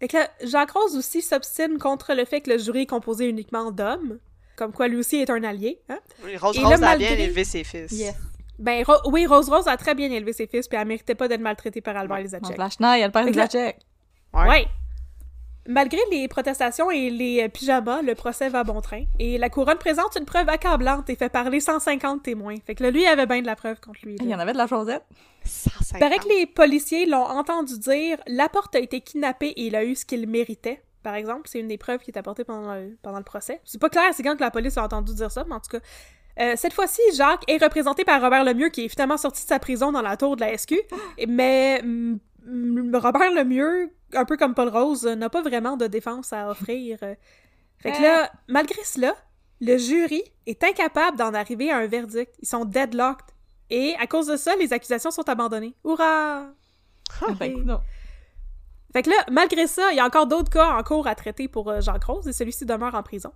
Fait que là, Jacques Rose aussi s'obstine contre le fait que le jury est composé uniquement d'hommes. Comme quoi, lui aussi est un allié, hein. Oui, Rose Et Rose là, a malgré- bien élevé ses fils. Ben, Ro- oui, Rose Rose a très bien élevé ses fils, puis elle méritait pas d'être maltraitée par Albert Ouais. Lizacek. la Schneid, elle perd Zachek. Ouais. Ouais. Malgré les protestations et les euh, pyjamas, le procès va bon train. Et la couronne présente une preuve accablante et fait parler 150 témoins. Fait que là, lui, il avait bien de la preuve contre lui. là. Il y en avait de la Josette. 150. Il paraît que les policiers l'ont entendu dire Laporte a été kidnappé et il a eu ce qu'il méritait. Par exemple, c'est une des preuves qui est apportée pendant le, pendant le procès. C'est pas clair, c'est quand que la police a entendu dire ça, mais en tout cas. Euh, cette fois-ci, Jacques est représenté par Robert Lemieux, qui est finalement sorti de sa prison dans la tour de la SQ. Mais mm, mm, Robert Lemieux, un peu comme Paul Rose, n'a pas vraiment de défense à offrir. Fait que là, malgré cela, le jury est incapable d'en arriver à un verdict. Ils sont deadlocked. Et à cause de ça, les accusations sont abandonnées. Hurrah! Ah, ben, non. Fait que là, malgré ça, il y a encore d'autres cas en cours à traiter pour euh, Jacques Rose et celui-ci demeure en prison.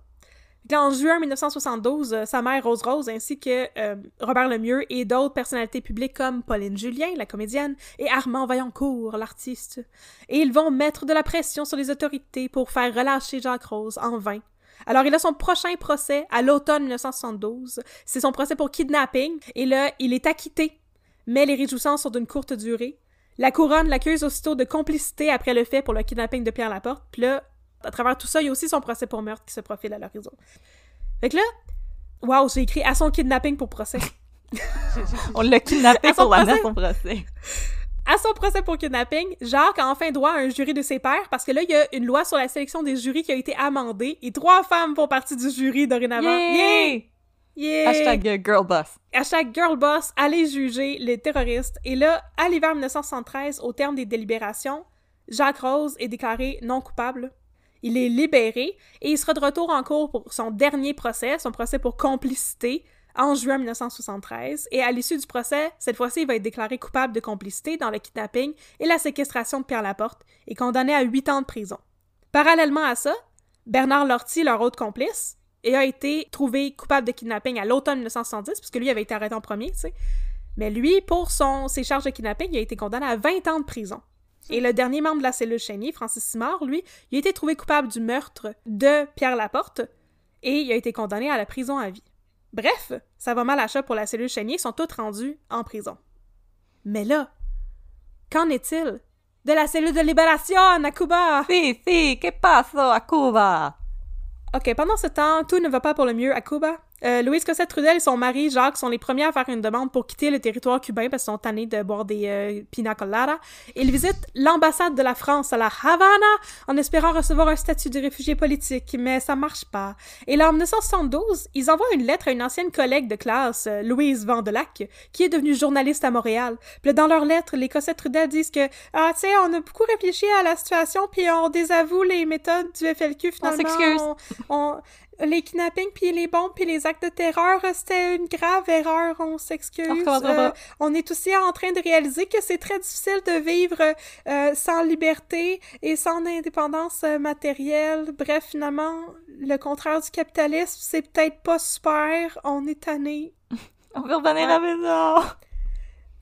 En juin 1972, euh, sa mère Rose Rose ainsi que euh, Robert Lemieux et d'autres personnalités publiques comme Pauline Julien, la comédienne, et Armand Vaillancourt, l'artiste. Et ils vont mettre de la pression sur les autorités pour faire relâcher Jacques Rose en vain. Alors, il a son prochain procès à l'automne 1972. C'est son procès pour kidnapping. Et là, il est acquitté. Mais les réjouissances sont d'une courte durée. La couronne l'accuse aussitôt de complicité après le fait pour le kidnapping de Pierre Laporte. Puis là, à travers tout ça, il y a aussi son procès pour meurtre qui se profile à l'horizon. Fait que là, waouh, j'ai écrit à son kidnapping pour procès. On l'a kidnappé pour l'amener à procès. son procès. À son procès pour kidnapping, Jacques a enfin droit à un jury de ses pairs parce que là, il y a une loi sur la sélection des jurys qui a été amendée et trois femmes font partie du jury dorénavant. Yay! Yeah! Hashtag girlboss. Hashtag girlboss, allez juger les terroristes. Et là, à l'hiver 1973, au terme des délibérations, Jacques Rose est déclaré non coupable. Il est libéré et il sera de retour en cours pour son dernier procès, son procès pour complicité, en juin 1973. Et à l'issue du procès, cette fois-ci, il va être déclaré coupable de complicité dans le kidnapping et la séquestration de Pierre Laporte et condamné à huit ans de prison. Parallèlement à ça, Bernard Lortie, leur autre complice, a été trouvé coupable de kidnapping à l'automne 1970, puisque lui avait été arrêté en premier. Mais lui, pour ses charges de kidnapping, il a été condamné à 20 ans de prison. Et le dernier membre de la cellule Chénier, Francis Simard, lui, il a été trouvé coupable du meurtre de Pierre Laporte et il a été condamné à la prison à vie. Bref, ça va mal à chat pour la cellule Chénier, ils sont tous rendus en prison. Mais là, qu'en est-il de la cellule de libération à Cuba? Si, si, que pasa a Cuba? Ok, pendant ce temps, tout ne va pas pour le mieux à Cuba. Euh, Louise Cossette Trudel et son mari Jacques sont les premiers à faire une demande pour quitter le territoire cubain parce qu'ils sont tannés de boire des euh, pina coladas. Ils visitent l'ambassade de la France à la Havana en espérant recevoir un statut de réfugié politique, mais ça marche pas. Et là, en 1972, ils envoient une lettre à une ancienne collègue de classe, euh, Louise Vandelac, qui est devenue journaliste à Montréal. Puis dans leur lettre, les Cossette Trudel disent que ah, tu sais, on a beaucoup réfléchi à la situation, puis on désavoue les méthodes du FLQ finalement. s'excuse. On- on- les kidnappings, puis les bombes, puis les actes de terreur, c'était une grave erreur, on s'excuse. On Euh, on est aussi en train de réaliser que c'est très difficile de vivre euh, sans liberté et sans indépendance euh, matérielle. Bref, finalement, le contraire du capitalisme, c'est peut-être pas super, on est tanné. On veut revenir Ouais. à la maison.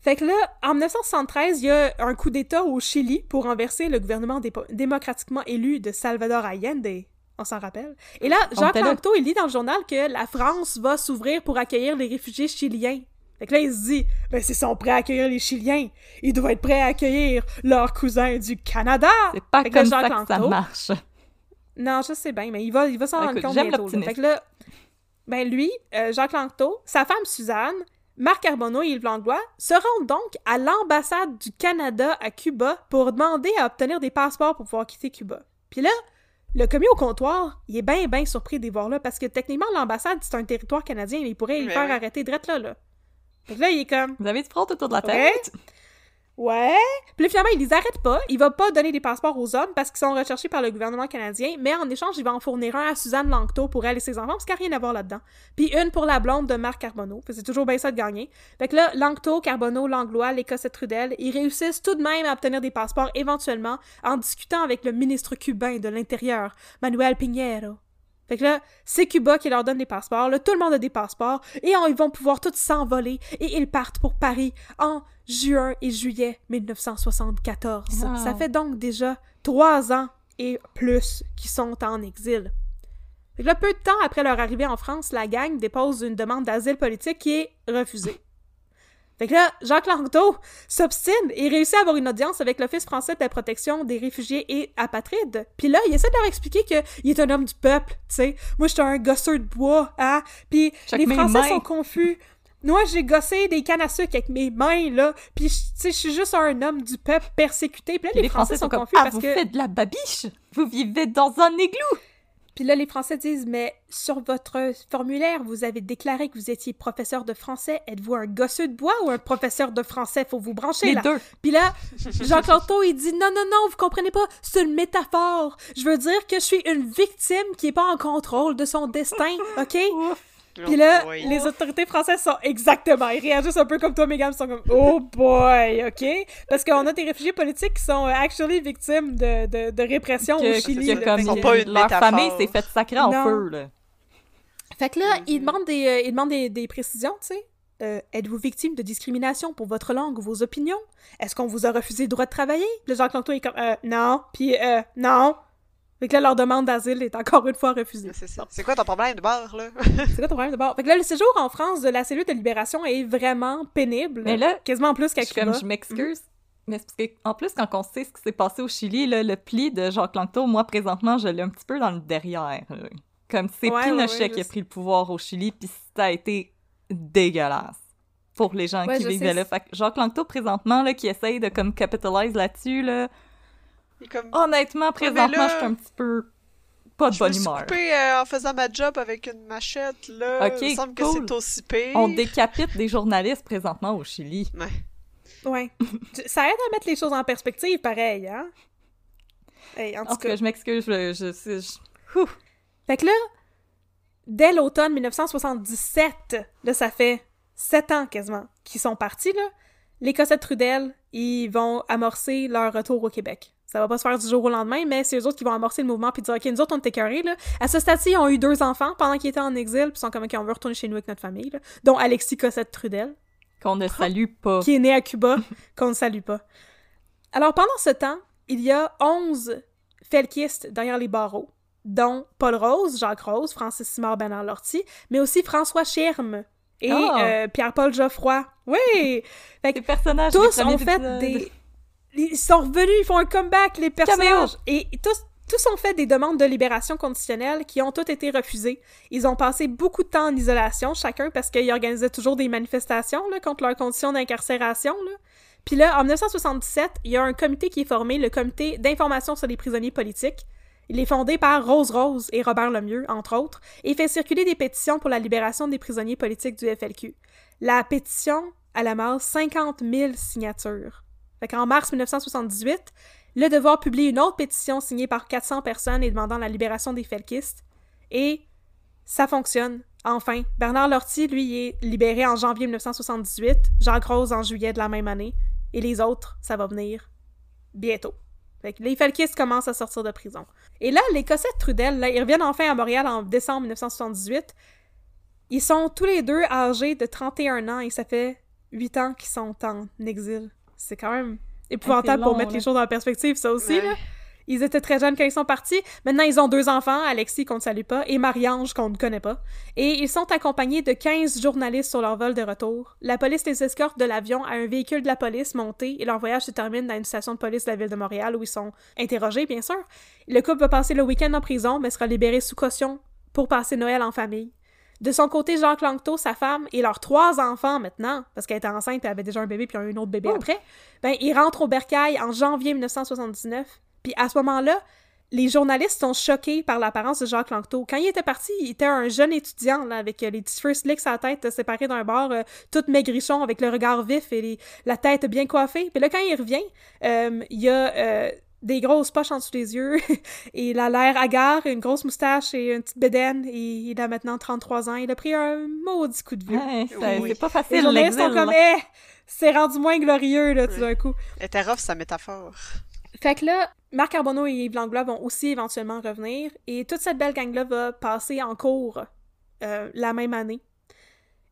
Fait que là, en 1973, il y a un coup d'État au Chili pour renverser le gouvernement démocratiquement élu de Salvador Allende. On s'en rappelle. Et là, Jacques. Lanctot, il lit dans le journal que la France va s'ouvrir pour accueillir les réfugiés chiliens. Fait que là, il se dit, ben, s'ils sont prêts à accueillir les Chiliens, ils doivent être prêts à accueillir leurs cousins du Canada! C'est pas Fait que là, comme ça que ça marche. Non, je sais bien, mais il va, il va s'en rendre compte bientôt. là. Fait que là, ben lui, euh, Jacques Lanctot, sa femme Suzanne, Marc Carbonneau et Yves Langlois se rendent donc à l'ambassade du Canada à Cuba pour demander à obtenir des passeports pour pouvoir quitter Cuba. Puis là, le commis au comptoir, il est bien, bien surpris de les voir là, parce que techniquement, l'ambassade, c'est un territoire canadien, mais il pourrait les Mais faire oui. arrêter direct là, là. Que là, il est comme... Vous avez du front autour de la tête? Ouais. Puis là, finalement, il les arrête pas. Il va pas donner des passeports aux hommes parce qu'ils sont recherchés par le gouvernement canadien, mais en échange, il va en fournir un à Suzanne Langto pour elle et ses enfants, parce qu'il n'y a rien à voir là-dedans. Puis une pour la blonde de Marc Carbonneau. C'est toujours bien ça de gagner. Fait que là, Langto, Carbonneau, Langlois, l'Écossais Trudel, ils réussissent tout de même à obtenir des passeports éventuellement en discutant avec le ministre cubain de l'Intérieur, Manuel Piñero. Fait que là, c'est Cuba qui leur donne des passeports. Là, tout le monde a des passeports. Et ils vont pouvoir tous s'envoler. Et ils partent pour Paris en juin et juillet 1974. Wow. Ça fait donc déjà trois ans et plus qu'ils sont en exil. Là, peu de temps après leur arrivée en France, la gang dépose une demande d'asile politique qui est refusée. Fait que là, Jacques Langto s'obstine et réussit à avoir une audience avec l'Office français de la protection des réfugiés et apatrides. Puis là, il essaie de leur expliquer qu'il est un homme du peuple, tu sais. Moi, j'étais un gosseur de bois, hein. Puis Check les Français sont confus. Moi, j'ai gossé des cannes à sucre avec mes mains, là. Puis, tu sais, je suis juste un homme du peuple persécuté. Puis là, les, Français, sont comme confus Ah, parce vous que... faites de la babiche! Vous vivez dans un igloo! Puis là, les Français disent, mais sur votre formulaire, vous avez déclaré que vous étiez professeur de français. Êtes-vous un gosseux de bois ou un professeur de français? Faut vous brancher, Les là. deux. Puis là, Lanto, il dit, non, non, non, vous comprenez pas, c'est une métaphore. Je veux dire que je suis une victime qui est pas en contrôle de son destin, OK? Puis là, Oh boy. les autorités françaises sont exactement, ils réagissent un peu comme toi, Megan, ils sont comme oh boy, ok, parce qu'on a des réfugiés politiques qui sont euh, actually victimes de, de, de répression Que, au Chili. que là. comme Fait sont que- pas une leur métaphore. famille s'est fait sacrer en Non. feu, là. Fait que là, ils demandent des, euh, ils demandent des, des précisions, tu sais. Euh, Êtes-vous victime de discrimination pour votre langue ou vos opinions? Est-ce qu'on vous a refusé le droit de travailler? Le Jacques Lanto est comme euh, non, puis euh, non. Fait que là, leur demande d'asile est encore une fois refusée. C'est ça. C'est quoi ton problème de bord, là? C'est quoi ton problème d'abord? Fait que là, le séjour en France de la cellule de libération est vraiment pénible. Mais là, quasiment plus Je qu'à comme, je m'excuse. Mais c'est parce que, en plus, quand on sait ce qui s'est passé au Chili, là, le pli de Jacques Langto, moi, présentement, je l'ai un petit peu dans le derrière. là. Comme c'est Ouais, Pinochet ouais, ouais, qui a pris le pouvoir au Chili, puis ça a été dégueulasse pour les gens Ouais, qui vivaient sais. là. Fait que Jacques Langto, présentement, là, qui essaye de, comme, capitalize là-dessus, là, comme... honnêtement, présentement, là, je suis un petit peu pas de je bonne suis humeur. coupé euh, en faisant ma job avec une machette, là. Ok, Il me semble que cool. c'est aussi pire. On décapite des journalistes présentement au Chili. Ouais. Ouais. ça aide à mettre les choses en perspective, pareil, hein? Hey, en tout cas. cas, je m'excuse, je, je, je- je-. Fait que là, dès l'automne 1977, là, ça fait sept ans quasiment qu'ils sont partis, là, les Cossettes Trudel, ils vont amorcer leur retour au Québec. Ça va pas se faire du jour au lendemain, mais c'est eux autres qui vont amorcer le mouvement puis dire, OK, nous autres, on était écœurés, là. À ce stade-ci, ils ont eu deux enfants pendant qu'ils étaient en exil, puis sont comme, OK, on veut retourner chez nous avec notre famille, là. Dont Alexis Cossette Trudel. qu'on ne salue pas. qui est né à Cuba, qu'on ne salue pas. Alors, pendant ce temps, il y a 11 felkistes derrière les barreaux, dont Paul Rose, Jacques Rose, Francis Simard, Bernard Lortie, mais aussi François Schirme et Ah! euh, Pierre-Paul Geoffroy. Oui! Fait que personnages tous ont fait des... Ils sont revenus, ils font un comeback, les personnages. Et tous, tous ont fait des demandes de libération conditionnelle qui ont toutes été refusées. Ils ont passé beaucoup de temps en isolation, chacun, parce qu'ils organisaient toujours des manifestations là, contre leurs conditions d'incarcération. là. Puis là, en 1977, il y a un comité qui est formé, le comité d'information sur les prisonniers politiques. Il est fondé par Rose Rose et Robert Lemieux, entre autres, et fait circuler des pétitions pour la libération des prisonniers politiques du FLQ. La pétition, elle amasse 50 000 signatures. Fait qu'en mars 1978, le Devoir publie une autre pétition signée par 400 personnes et demandant la libération des felkistes. Et ça fonctionne. Enfin, Bernard Lortie, lui, est libéré en janvier 1978, Jacques Rose en juillet de la même année, et les autres, ça va venir bientôt. Fait que les felkistes commencent à sortir de prison. Et là, les Cossettes Trudel, ils reviennent enfin à Montréal en décembre 1978. Ils sont tous les deux âgés de 31 ans et ça fait 8 ans qu'ils sont en exil. C'est quand même épouvantable long, pour mettre là. les choses en perspective, ça aussi, Ouais. là. Ils étaient très jeunes quand ils sont partis. Maintenant, ils ont deux enfants, Alexis qu'on ne salue pas, et Marie-Ange qu'on ne connaît pas. Et ils sont accompagnés de 15 journalistes sur leur vol de retour. La police les escorte de l'avion à un véhicule de la police monté et leur voyage se termine dans une station de police de la ville de Montréal où ils sont interrogés, bien sûr. Le couple va passer le week-end en prison, mais sera libéré sous caution pour passer Noël en famille. De son côté, Jacques Langto, sa femme et leurs trois enfants maintenant, parce qu'elle était enceinte et avait déjà un bébé puis un autre bébé Oh. après, ben ils rentrent au bercail en janvier 1979. Puis à ce moment-là, les journalistes sont choqués par l'apparence de Jacques Langto. Quand il était parti, il était un jeune étudiant là, avec euh, les petits cheveux slicks à la tête euh, séparés d'un bord, euh, tout maigrichon avec le regard vif et les- la tête bien coiffée. Puis là, quand il revient, euh, il y a euh, des grosses poches en dessous des yeux et il a l'air hagard, une grosse moustache et une petite bédaine. Et il a maintenant 33 ans. Il a pris un maudit coup de vieux. Ouais, c'est Oui. pas Les facile, journalistes sont comme, eh, c'est rendu moins glorieux, là, tout Oui. d'un coup. Était rough, sa métaphore. Fait que là, Marc Carbonneau et Yves Langlois vont aussi éventuellement revenir, et toute cette belle gang-là va passer en cours euh, la même année.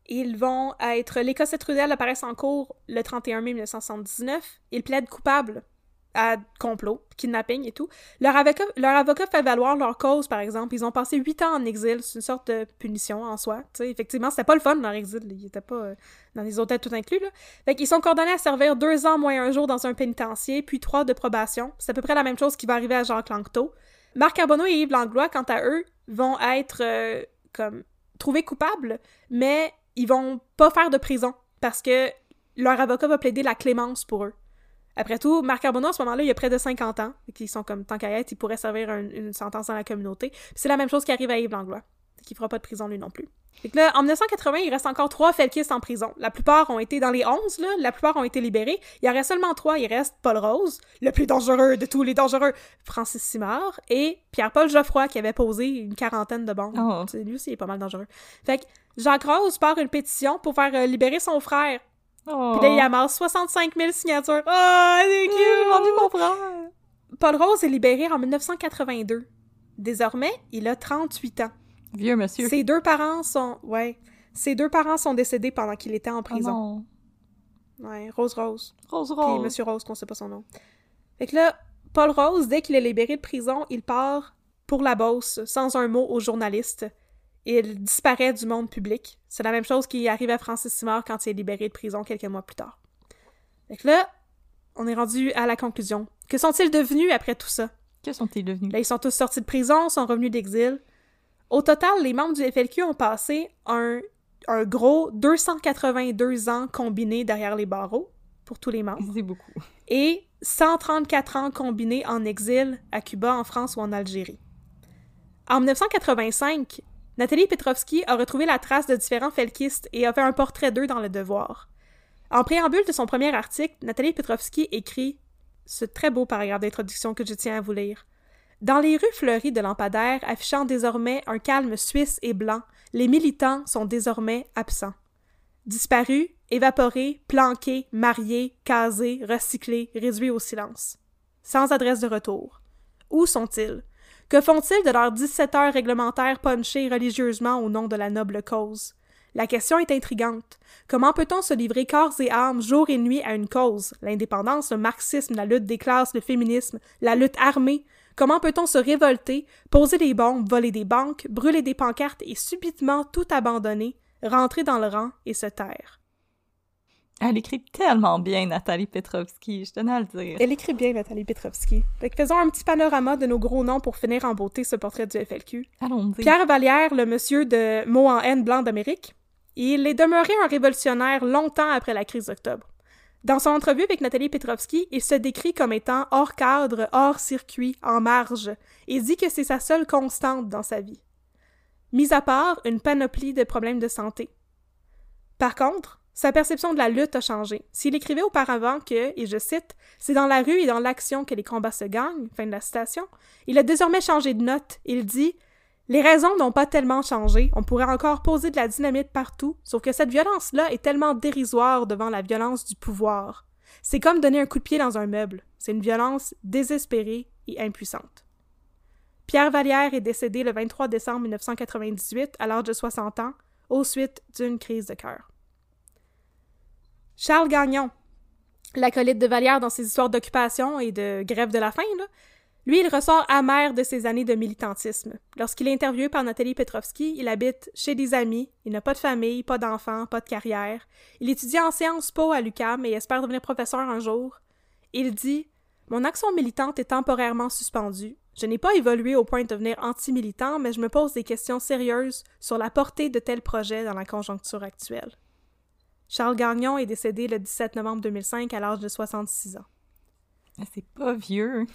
Ils vont être... Les Cossette Trudel apparaissent en cours le 31 mai 1979. Ils plaident coupables à complot, kidnapping et tout. Leur avocat, leur avocat fait valoir leur cause, par exemple. Ils ont passé huit ans en exil. C'est une sorte de punition en soi. Tu sais, effectivement, c'était pas le fun, leur exil. Ils étaient pas euh, dans les hôtels tout inclus, là. Fait qu'ils sont condamnés à servir deux ans moins un jour dans un pénitencier, puis trois de probation. C'est à peu près la même chose qui va arriver à Jacques Langto. Marc Carbonneau et Yves Langlois, quant à eux, vont être euh, comme trouvés coupables, mais ils vont pas faire de prison parce que leur avocat va plaider la clémence pour eux. Après tout, Marc Carbonneau, à ce moment-là, il a près de 50 ans, et qu'ils sont comme tant qu'à être, il pourrait servir un- une sentence dans la communauté. Puis c'est la même chose qui arrive à Yves Langlois, qui fera pas de prison lui non plus. Fait que là, en 1980, il reste encore trois felkistes en prison. La plupart ont été dans les 11, là, la plupart ont été libérés. Il y en reste seulement trois. Il reste Paul Rose, le plus dangereux de tous les dangereux, Francis Simard, et Pierre-Paul Geoffroy, qui avait posé une quarantaine de bombes. Oh. Lui aussi, il est pas mal dangereux. Fait que Jacques Rose part une pétition pour faire euh, libérer son frère. Oh. Puis là, il amasse 65 000 signatures. Oh, c'est cute! j'ai vendu mon frère? Paul Rose est libéré en 1982. Désormais, il a 38 ans. Vieux monsieur. Ses deux parents sont... Ouais. Ses deux parents sont décédés pendant qu'il était en Oh prison. non. ouais, Rose Rose. Rose Puis Rose. Monsieur Rose, qu'on sait pas son nom. Fait que là, Paul Rose, dès qu'il est libéré de prison, il part pour la Beauce, sans un mot aux journalistes. Il disparaît du monde public. C'est la même chose qui arrive à Francis Simard quand il est libéré de prison quelques mois plus tard. Fait que là, on est rendu à la conclusion. Que sont-ils devenus après tout ça? Que sont-ils devenus? Là, ils sont tous sortis de prison, sont revenus d'exil. Au total, les membres du FLQ ont passé un, un gros 282 ans combinés derrière les barreaux, pour tous les membres, C'est beaucoup. et 134 ans combinés en exil à Cuba, en France ou en Algérie. En 1985, Nathalie Petrovski a retrouvé la trace de différents felkistes et a fait un portrait d'eux dans Le Devoir. En préambule de son premier article, Nathalie Petrovski écrit ce très beau paragraphe d'introduction que je tiens à vous lire. Dans les rues fleuries de lampadaires, affichant désormais un calme suisse et blanc, les militants sont désormais absents. Disparus, évaporés, planqués, mariés, casés, recyclés, réduits au silence. Sans adresse de retour. Où sont-ils? Que font-ils de leurs 17 heures réglementaires punchées religieusement au nom de la noble cause? La question est intrigante. Comment peut-on se livrer corps et âme, jour et nuit à une cause? L'indépendance, le marxisme, la lutte des classes, le féminisme, la lutte armée. Comment peut-on se révolter, poser des bombes, voler des banques, brûler des pancartes et subitement tout abandonner, rentrer dans le rang et se taire? Elle écrit tellement bien, Nathalie Petrovski, je tenais à le dire. Elle écrit bien, Nathalie Petrovski. Fait que faisons un petit panorama de nos gros noms pour finir en beauté ce portrait du FLQ. Allons-y. Pierre Vallière, le monsieur de mots en haine blanc d'Amérique, il est demeuré un révolutionnaire longtemps après la crise d'octobre. Dans son entrevue avec Nathalie Petrovski, il se décrit comme étant hors cadre, hors circuit, en marge, et dit que c'est sa seule constante dans sa vie. Mis à part une panoplie de problèmes de santé. Par contre, sa perception de la lutte a changé. S'il écrivait auparavant que, et je cite, c'est dans la rue et dans l'action que les combats se gagnent, fin de la citation, il a désormais changé de note. Il dit les raisons n'ont pas tellement changé, on pourrait encore poser de la dynamite partout, sauf que cette violence-là est tellement dérisoire devant la violence du pouvoir. C'est comme donner un coup de pied dans un meuble. C'est une violence désespérée et impuissante. Pierre Vallière est décédé le 23 décembre 1998 à l'âge de 60 ans, aux suites d'une crise de cœur. Charles Gagnon, l'acolyte de Vallière dans ses histoires d'occupation et de grève de la faim, Lui, il ressort amer de ses années de militantisme. Lorsqu'il est interviewé par Nathalie Petrovski, il habite chez des amis, il n'a pas de famille, pas d'enfants, pas de carrière. Il étudie en sciences po à l'UQAM et espère devenir professeur un jour. Il dit Mon action militante est temporairement suspendue. Je n'ai pas évolué au point de devenir anti-militant, mais je me pose des questions sérieuses sur la portée de tels projets dans la conjoncture actuelle. Charles Gagnon est décédé le 17 novembre 2005 à l'âge de 66 ans. Ah, C'est pas vieux.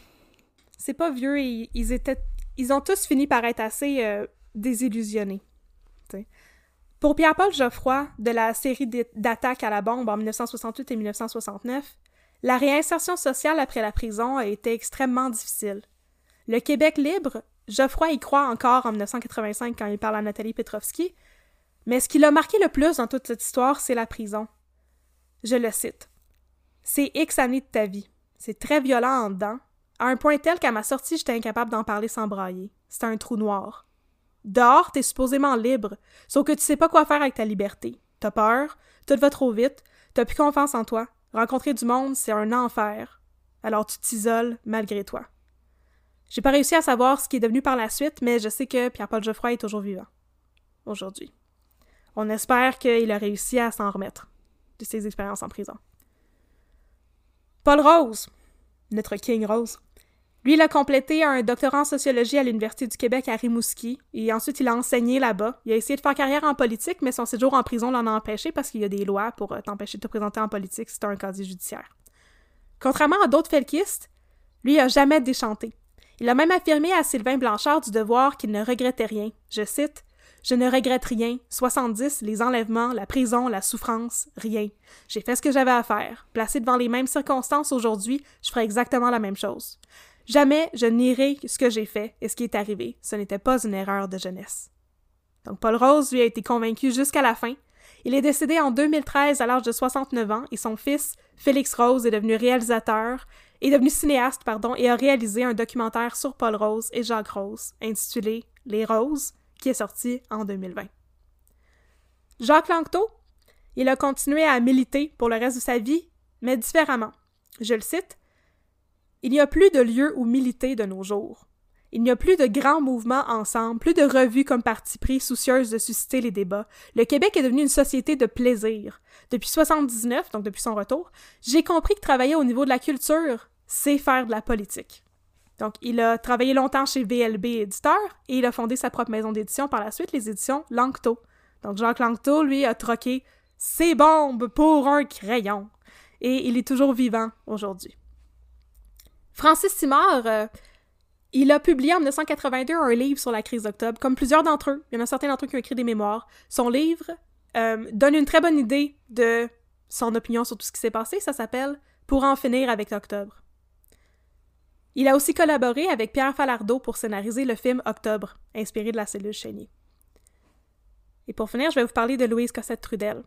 C'est pas vieux et ils étaient ils ont tous fini par être assez euh, désillusionnés. t'sais. Pour Pierre-Paul Geoffroy, de la série d'attaques à la bombe en 1968 et 1969, la réinsertion sociale après la prison a été extrêmement difficile. Le Québec libre, Geoffroy y croit encore en 1985 quand il parle à Nathalie Petrovski, mais ce qui l'a marqué le plus dans toute cette histoire, c'est la prison. Je le cite. C'est X années de ta vie. C'est très violent en dedans, à un point tel qu'à ma sortie, j'étais incapable d'en parler sans brailler. C'était un trou noir. Dehors, t'es supposément libre, sauf que tu sais pas quoi faire avec ta liberté. T'as peur, tout va trop vite, t'as plus confiance en toi. Rencontrer du monde, c'est un enfer. Alors tu t'isoles malgré toi. J'ai pas réussi à savoir ce qui est devenu par la suite, mais je sais que Pierre-Paul Geoffroy est toujours vivant. Aujourd'hui. On espère qu'il a réussi à s'en remettre de ses expériences en prison. Paul Rose, notre King Rose. Lui, il a complété un doctorat en sociologie à l'Université du Québec à Rimouski, et ensuite il a enseigné là-bas. Il a essayé de faire carrière en politique, mais son séjour en prison l'en a empêché parce qu'il y a des lois pour euh, t'empêcher de te présenter en politique si t'as un casier judiciaire. Contrairement à d'autres felkistes, lui, a jamais déchanté. Il a même affirmé à Sylvain Blanchard du Devoir qu'il ne regrettait rien. Je cite Je ne regrette rien. 70, les enlèvements, la prison, la souffrance, rien. J'ai fait ce que j'avais à faire. Placé devant les mêmes circonstances aujourd'hui, je ferai exactement la même chose. Jamais je nierai ce que j'ai fait et ce qui est arrivé. Ce n'était pas une erreur de jeunesse. Donc Paul Rose, lui, a été convaincu jusqu'à la fin. Il est décédé en 2013 à l'âge de 69 ans et son fils, Félix Rose, est devenu réalisateur, est devenu cinéaste, pardon, et a réalisé un documentaire sur Paul Rose et Jacques Rose, intitulé Les Roses, qui est sorti en 2020. Jacques Lanctot, il a continué à militer pour le reste de sa vie, mais différemment. Je le cite Il n'y a plus de lieu où militer de nos jours. Il n'y a plus de grands mouvements ensemble, plus de revues comme parti pris soucieuses de susciter les débats. Le Québec est devenu une société de plaisir. Depuis 79, donc depuis son retour, j'ai compris que travailler au niveau de la culture, c'est faire de la politique. Donc, il a travaillé longtemps chez VLB Éditeur et il a fondé sa propre maison d'édition par la suite, les éditions Lanctot. Donc, Jacques Lanctot, lui, a troqué ses bombes pour un crayon. Et il est toujours vivant aujourd'hui. Francis Simard, euh, il a publié en 1982 un livre sur la crise d'octobre, comme plusieurs d'entre eux. Il y en a certains d'entre eux qui ont écrit des mémoires. Son livre euh, donne une très bonne idée de son opinion sur tout ce qui s'est passé. Ça s'appelle Pour en finir avec Octobre. Il a aussi collaboré avec Pierre Falardeau pour scénariser le film Octobre, inspiré de la cellule Chénier. Et pour finir, je vais vous parler de Louise Cossette-Trudel.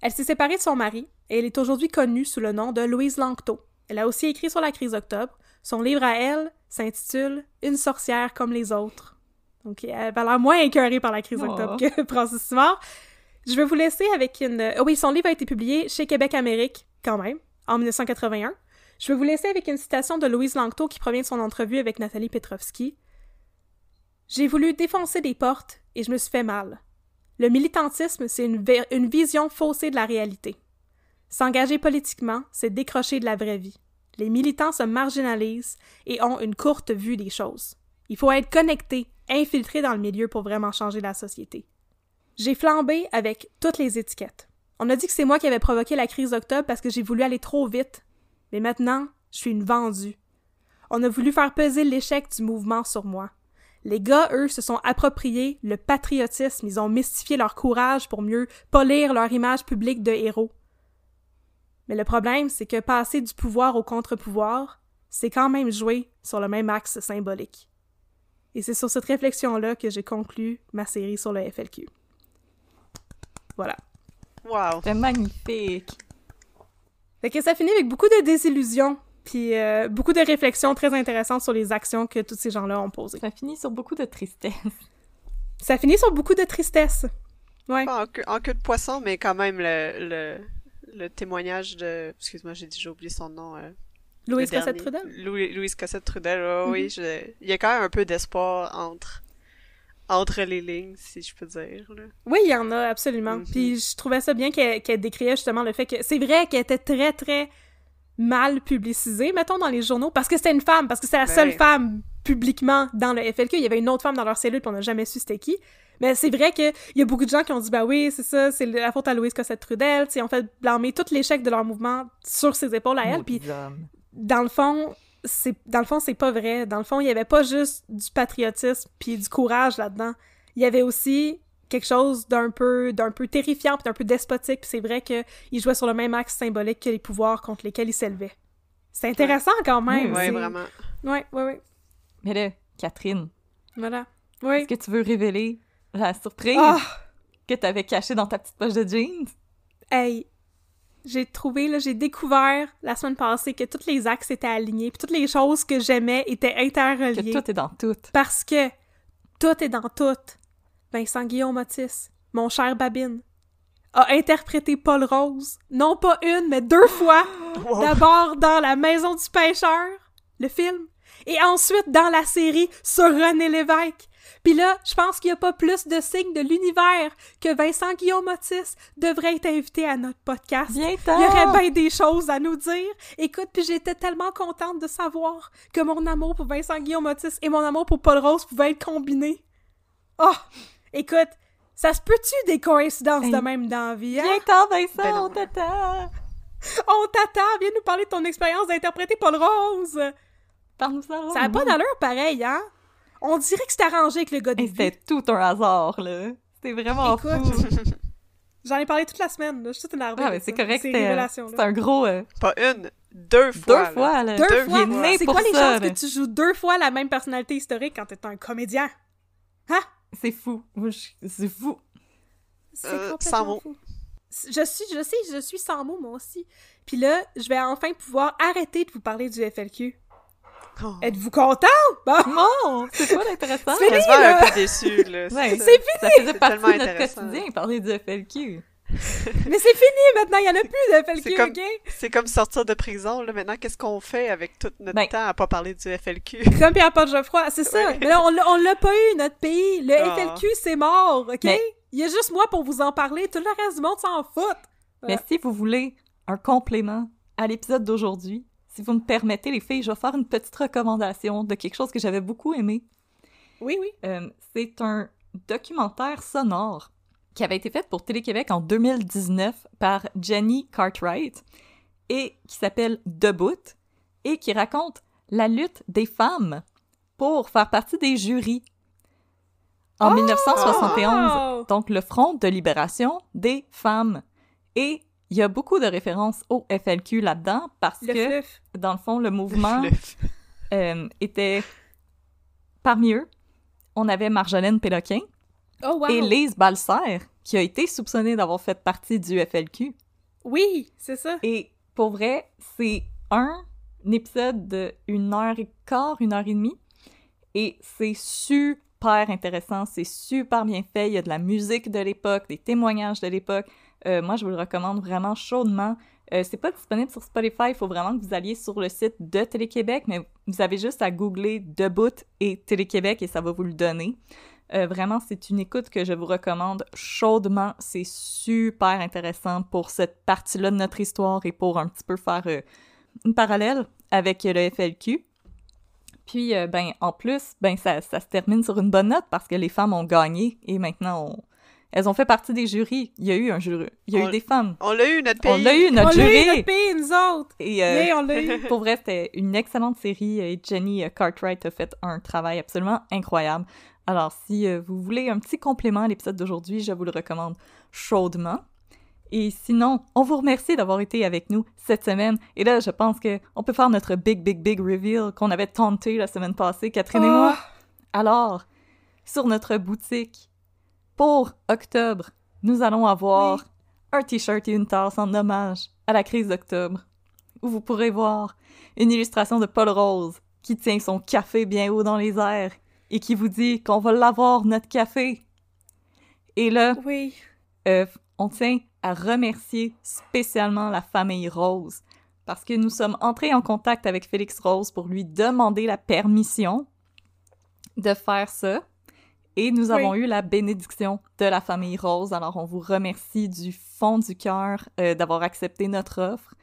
Elle s'est séparée de son mari et elle est aujourd'hui connue sous le nom de Louise Lanctot. Elle a aussi écrit sur la crise d'octobre. Son livre à elle s'intitule Une sorcière comme les autres. Donc, elle va l'air moins écœurée par la crise Oh. d'octobre que Francis Simard. Je vais vous laisser avec une... Oui, son livre a été publié chez Québec Amérique, quand même, en 1981. Je vais vous laisser avec une citation de Louise Lanctot qui provient de son entrevue avec Nathalie Petrovski. J'ai voulu défoncer des portes et je me suis fait mal. Le militantisme, c'est une, une vision faussée de la réalité. S'engager politiquement, c'est décrocher de la vraie vie. Les militants se marginalisent et ont une courte vue des choses. Il faut être connecté, infiltré dans le milieu pour vraiment changer la société. J'ai flambé avec toutes les étiquettes. On a dit que c'est moi qui avais provoqué la crise d'octobre parce que j'ai voulu aller trop vite. Mais maintenant, je suis une vendue. On a voulu faire peser l'échec du mouvement sur moi. Les gars, eux, se sont appropriés le patriotisme, ils ont mystifié leur courage pour mieux polir leur image publique de héros. Mais le problème, c'est que passer du pouvoir au contre-pouvoir, c'est quand même jouer sur le même axe symbolique. Et c'est sur cette réflexion-là que j'ai conclu ma série sur le FLQ. Voilà. Wow. C'est magnifique. Fait que ça finit avec beaucoup de désillusions, puis euh, beaucoup de réflexions très intéressantes sur les actions que tous ces gens-là ont posées. Ça finit sur beaucoup de tristesse. Ça finit sur beaucoup de tristesse. Ouais. Pas en queue, en queue de poisson, mais quand même le, le, le témoignage de... Excuse-moi, j'ai dit, j'ai oublié son nom. euh, Louise le Cossette dernier. Trudel? Louis- Louise Cossette Trudel, ouais, Mhm. oui. je- Il y a quand même un peu d'espoir entre... entre les lignes, si je peux dire. Là. Oui, il y en a, absolument. Mhm. Puis je trouvais ça bien qu'elle qu'elle décriait justement le fait que c'est vrai qu'elle était très, très mal publicisée, mettons, dans les journaux, parce que c'était une femme, parce que c'est la Ben seule oui. femme publiquement dans le FLQ. Il y avait une autre femme dans leur cellule, puis on n'a jamais su c'était qui. Mais c'est vrai qu'il y a beaucoup de gens qui ont dit, bah oui, c'est ça, c'est la faute à Louise Cossette-Trudel. Tu sais, on fait blâmer tout l'échec de leur mouvement sur ses épaules à elle. Puis dans le fond, c'est dans le fond c'est pas vrai. Dans le fond, il y avait pas juste du patriotisme puis du courage là-dedans. Il y avait aussi quelque chose d'un peu d'un peu terrifiant puis d'un peu despotique. Puis c'est vrai que il jouait sur le même axe symbolique que les pouvoirs contre lesquels il s'élevait. C'est intéressant quand même. Oui, Ouais, vraiment. Ouais, ouais, ouais. Mais là, Catherine, Voilà. Oui. est-ce que tu veux révéler la surprise Ah! que t'avais cachée dans ta petite poche de jeans? Hey, j'ai trouvé, là, j'ai découvert la semaine passée que tous les axes étaient alignés, puis toutes les choses que j'aimais étaient Que interreliées. tout est dans tout. Parce que tout est dans tout. Vincent Guillaume Otis, mon cher Babine, a interprété Paul Rose, non pas une, mais deux fois. Wow. D'abord dans La Maison du Pêcheur, le film, et ensuite dans la série sur René Lévesque. Puis là, je pense qu'il n'y a pas plus de signes de l'univers que Vincent Guillaume Otis devrait être invité à notre podcast. Viens Il y aurait bien des choses à nous dire. Écoute, puis j'étais tellement contente de savoir que mon amour pour Vincent Guillaume Otis et mon amour pour Paul Rose pouvaient être combinés. Oh! Écoute, ça se peut-tu des coïncidences Hey. de même dans la vie, hein? Ben Vincent, non. on t'attend! On t'attend, viens nous parler de ton expérience d'interpréter Paul Rose! Parle-nous ça. Ça n'a pas d'allure pareil, hein? On dirait que c'était arrangé avec le gars c'était tout un hasard, là. C'était vraiment Écoute, fou. J'en ai parlé toute la semaine, là. Je suis toute énervée. Ah, mais c'est correct, euh, c'est un gros... euh, Pas une, deux fois. deux là. fois, là. Deux Deux fois? C'est quoi les chances que tu joues deux fois la même personnalité historique quand t'es un comédien? Hein? C'est fou. C'est fou. C'est Euh, complètement sans mots. fou. Je suis, je sais, je suis sans mots, moi aussi. Puis là, je vais enfin pouvoir arrêter de vous parler du FLQ. Oh. Êtes-vous content? Bon, Non, c'est pas l'intéressant. C'est fini, Quasiment là. un peu déçu, là. Ouais, c'est Ça faisait C'est partie de notre intéressant. quotidien, parler du FLQ. mais c'est fini maintenant, il y en a plus de FLQ, C'est comme- OK? C'est comme sortir de prison, là. Maintenant, qu'est-ce qu'on fait avec tout notre Ben- temps à pas parler du FLQ? Comme Pierre-Paul Geoffroy, c'est ça. Ouais. Mais là, on l'a- pas eu, notre pays. Le Ah. FLQ, c'est mort, OK? Mais- Il y a juste moi pour vous en parler. Tout le reste du monde s'en fout. Mais si vous voulez un complément à l'épisode d'aujourd'hui, si vous me permettez, les filles, je vais faire une petite recommandation de quelque chose que j'avais beaucoup aimé. Oui, oui. Euh, c'est un documentaire sonore qui avait été fait pour Télé-Québec en 2019 par Jenny Cartwright et qui s'appelle Debout et qui raconte la lutte des femmes pour faire partie des jurys. En 1971, Oh! donc le Front de libération des femmes. Et il y a beaucoup de références au FLQ là-dedans parce Le que, fluff. dans le fond, le mouvement Le- euh, était parmi eux. On avait Marjolaine Péloquin Oh, wow. et Lise Balser, qui a été soupçonnée d'avoir fait partie du FLQ. Oui, c'est ça. Et pour vrai, c'est un épisode de une heure et quart, une heure et demie. Et c'est super intéressant, c'est super bien fait. Il y a de la musique de l'époque, des témoignages de l'époque. Euh, moi, je vous le recommande vraiment chaudement. Euh, c'est pas disponible sur Spotify, il faut vraiment que vous alliez sur le site de Télé-Québec, mais vous avez juste à googler Debout et Télé-Québec et ça va vous le donner. Euh, vraiment, c'est une écoute que je vous recommande chaudement. C'est super intéressant pour cette partie-là de notre histoire et pour un petit peu faire euh, une parallèle avec le FLQ. Puis, ben, en plus, ben, ça, ça se termine sur une bonne note parce que les femmes ont gagné et maintenant, on- elles ont fait partie des jurys. Il y a eu un jury. Il y a On- eu des femmes. On l'a eu, notre pays. On l'a eu, notre on l'a eu, jury! notre pays, nous autres. Et euh, Yeah, on l'a eu. pour vrai, c'était une excellente série et Jenny euh, Cartwright a fait un travail absolument incroyable. Alors, si euh, vous voulez un petit complément à l'épisode d'aujourd'hui, je vous le recommande chaudement. Et sinon, on vous remercie d'avoir été avec nous cette semaine. Et là, je pense que on peut faire notre big, big, big reveal qu'on avait tenté la semaine passée, Catherine et Oh. moi. Alors, sur notre boutique, pour octobre, nous allons avoir un t-shirt et une tasse en hommage à la crise d'octobre, où vous pourrez voir une illustration de Paul Rose qui tient son café bien haut dans les airs et qui vous dit qu'on va l'avoir, notre café. Et là, Oui. euh, on tient à remercier spécialement la famille Rose parce que nous sommes entrés en contact avec Félix Rose pour lui demander la permission de faire ça. Et nous avons eu la bénédiction de la famille Rose. Alors, on vous remercie du fond du cœur euh, d'avoir accepté notre offre.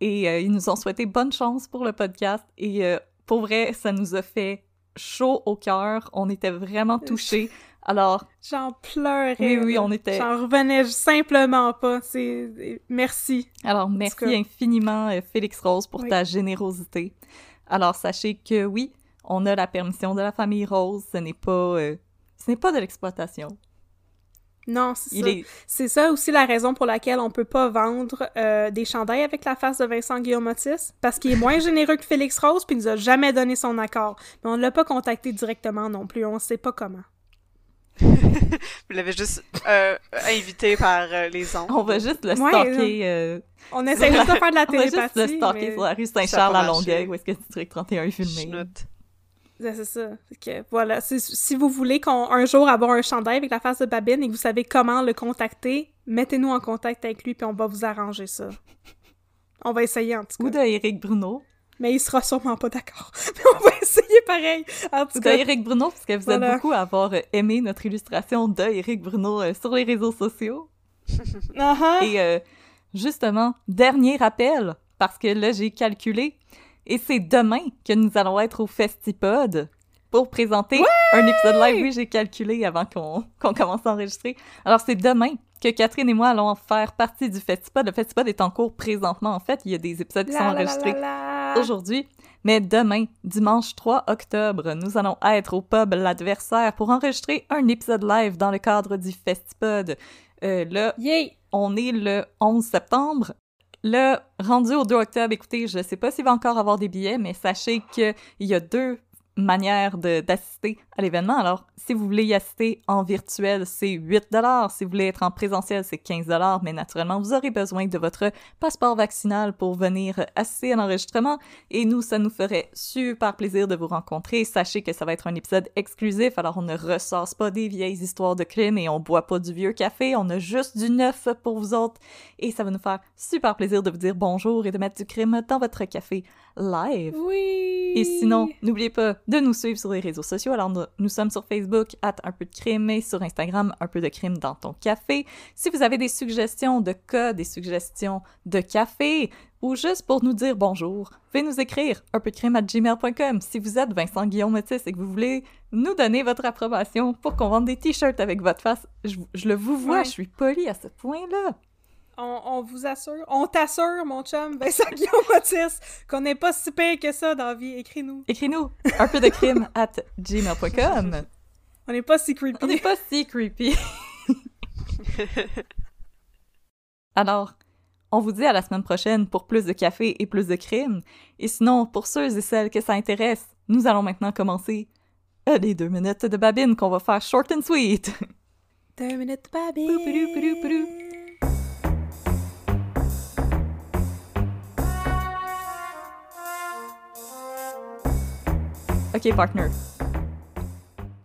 Et euh, ils nous ont souhaité bonne chance pour le podcast. Et euh, pour vrai, ça nous a fait chaud au cœur. On était vraiment touchés. Alors, J'en pleurais. oui, oui, on était. J'en revenais simplement pas. C'est... Merci. Alors, merci infiniment, Félix Rose, pour Oui. ta générosité. Alors, sachez que oui, on a la permission de la famille Rose. Ce n'est pas, euh, ce n'est pas de l'exploitation. Non, c'est ça. est, C'est ça aussi la raison pour laquelle on peut pas vendre euh, des chandails avec la face de Vincent Guillaume Otis, parce qu'il est moins généreux que Félix Rose, puis il nous a jamais donné son accord. Mais on l'a pas contacté directement non plus, on sait pas comment. Vous l'avez juste euh, invité par euh, les ondes. on va juste le Ouais, stalker. euh, On essaie juste de faire de la on va juste télépathie. le stalker mais- sur la rue Saint-Charles à. Longueuil, où est-ce que District 31 est filmé. Schnout. Ouais, C'est ça. Que, voilà. Si vous voulez qu'on un jour avoir un chandail avec la face de Babine et que vous savez comment le contacter, mettez-nous en contact avec lui puis on va vous arranger ça. On va essayer en tout Ou cas. de Eric Bruno. Mais il sera sûrement pas d'accord. Mais on va essayer pareil. En tout Ou de cas, Eric Bruno, parce que vous Voilà. êtes beaucoup à avoir euh, aimé notre illustration de Eric Bruno euh, sur les réseaux sociaux. Ah-ha. Et euh, justement, dernier rappel, parce que là, j'ai calculé, et c'est demain que nous allons être au Festipod pour présenter un épisode live. Oui, j'ai calculé avant qu'on qu'on commence à enregistrer. Alors, c'est demain que Catherine et moi allons faire partie du Festipod. Le Festipod est en cours présentement, en fait. Il y a des épisodes qui La, sont enregistrés aujourd'hui. Mais demain, dimanche 3 octobre, nous allons être au pub L'Adversaire pour enregistrer un épisode live dans le cadre du Festipod. Euh, là, on est le 11 septembre. Le rendu au 2 octobre, écoutez, je sais pas s'il va encore avoir des billets, mais sachez qu'il y a deux manières de- d'assister à l'événement. Alors, si vous voulez y assister en virtuel, c'est 8 Si vous voulez être en présentiel, c'est 15 Mais naturellement, vous aurez besoin de votre passeport vaccinal pour venir assister à l'enregistrement. Et nous, ça nous ferait super plaisir de vous rencontrer. Sachez que ça va être un épisode exclusif, alors on ne ressasse pas des vieilles histoires de crimes et on boit pas du vieux café. On a juste du neuf pour vous autres. Et ça va nous faire super plaisir de vous dire bonjour et de mettre du crime dans votre café live. Oui! Et sinon, n'oubliez pas de nous suivre sur les réseaux sociaux. Alors, nous, nous sommes sur Facebook, at un peu de crime, et sur Instagram, un peu de crime dans ton café. Si vous avez des suggestions de cas, des suggestions de café, ou juste pour nous dire bonjour, veuillez nous écrire un peu de crime à gmail.com. Si vous êtes Vincent Guillaume Métis et que vous voulez nous donner votre approbation pour qu'on vende des t-shirts avec votre face, je, je le vous vois, Ouais. je suis polie à ce point-là. On, on vous assure, on t'assure, mon chum, Vincent Guillaume Otis, qu'on n'est pas si pire que ça dans la vie. Écris-nous. Écris-nous un peu de crime at gmail.com. On n'est pas si creepy. On n'est pas si creepy. Alors, on vous dit à la semaine prochaine pour plus de café et plus de crime. Et sinon, pour ceux et celles que ça intéresse, nous allons maintenant commencer euh, les deux minutes de babine qu'on va faire short and sweet. Deux minutes, baby. Poupou, Ok, partner.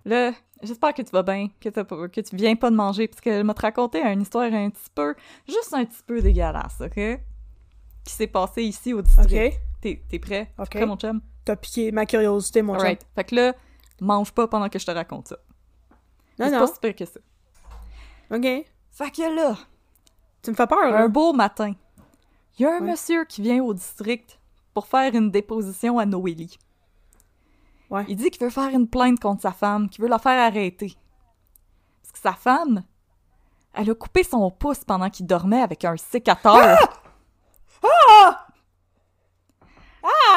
Là, j'espère que tu vas bien, que, que tu viens pas de manger, parce que je vais te raconter une histoire un petit peu, juste un petit peu dégueulasse, ok? Qui s'est passé ici au district. Ok. T'es, prêt? Ok. prêt, mon chum? T'as piqué ma curiosité, mon chum. Alright. Fait que là, mange pas pendant que je te raconte ça. Non, c'est non. pas si pire que ça. Ok. Fait que là, Tu me fais peur, là. un beau matin, il y a un Ouais. monsieur qui vient au district pour faire une déposition à Noélie. Ouais. Il dit qu'il veut faire une plainte contre sa femme, qu'il veut la faire arrêter. Parce que sa femme, elle a coupé son pouce pendant qu'il dormait avec un sécateur.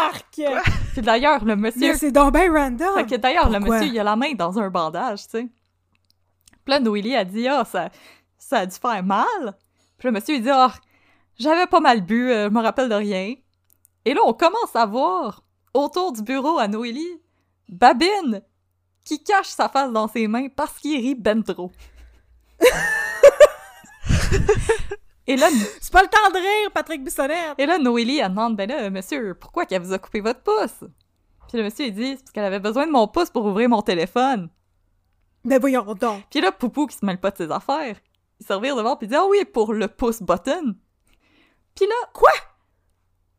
Arc! Puis d'ailleurs, le monsieur... Mais c'est donc bien random. Fait que d'ailleurs, le monsieur, il a la main dans un bandage, tu sais. Puis là, Noélie a dit, ah, ça, ça a dû faire mal. Puis le monsieur, il dit, ah, j'avais pas mal bu, euh, je me rappelle de rien. Et là, on commence à voir, autour du bureau à Noélie, Babine, qui cache sa face dans ses mains parce qu'il rit ben trop. Et là, C'est pas le temps de rire, Patrick Bissonnette. et là, Noélie, elle demande, ben là, monsieur, pourquoi qu'elle vous a coupé votre pouce? Puis le monsieur, il dit, c'est parce qu'elle avait besoin de mon pouce pour ouvrir mon téléphone. Ben voyons donc. Puis là, Poupou, qui se mêle pas de ses affaires, il se revire devant puis il dit « Ah oui, pour le pouce button! » Puis là, quoi?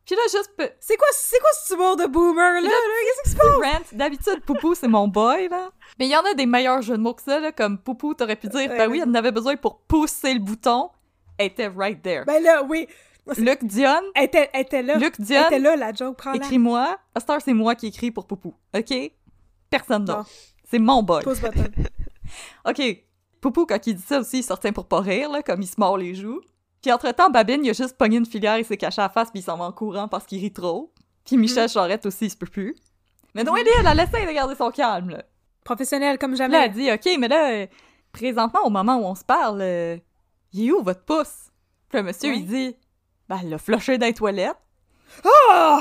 Puis là, juste C'est quoi, c'est quoi ce humour de boomer, là? Là? Qu'est-ce qui se passe? rant. D'habitude, Poupou, c'est mon boy, là. Mais il y en a des meilleurs jeux de mots que ça, là. Comme Poupou, t'aurais pu dire, ben oui, elle en avait besoin pour pousser le bouton. Elle était right there. Ben là, oui. Luc Dion, Elle était, elle était là. Luc Elle Dion, était là, la joke. Prends-la. écris-moi. Heure, c'est moi qui écris pour Poupou. OK? Personne d'autre. C'est mon boy. Button. OK. Poupou, quand il dit ça aussi, il sortait pour pas rire, là, comme il se mord les joues. Puis entre-temps, Babine, il a juste pogné une filière, il s'est caché à la face, puis il s'en va en courant parce qu'il rit trop. Puis Michel Charette aussi, il se peut plus. Mais Noélie, elle, elle essaie de garder son calme, là. Professionnel comme Puis Là, elle jamais. dit, OK, mais là, présentement, au moment où on se parle, euh, il est où votre pouce? Puis le monsieur, il dit, ben, elle l'a flushé dans les toilettes. Oh!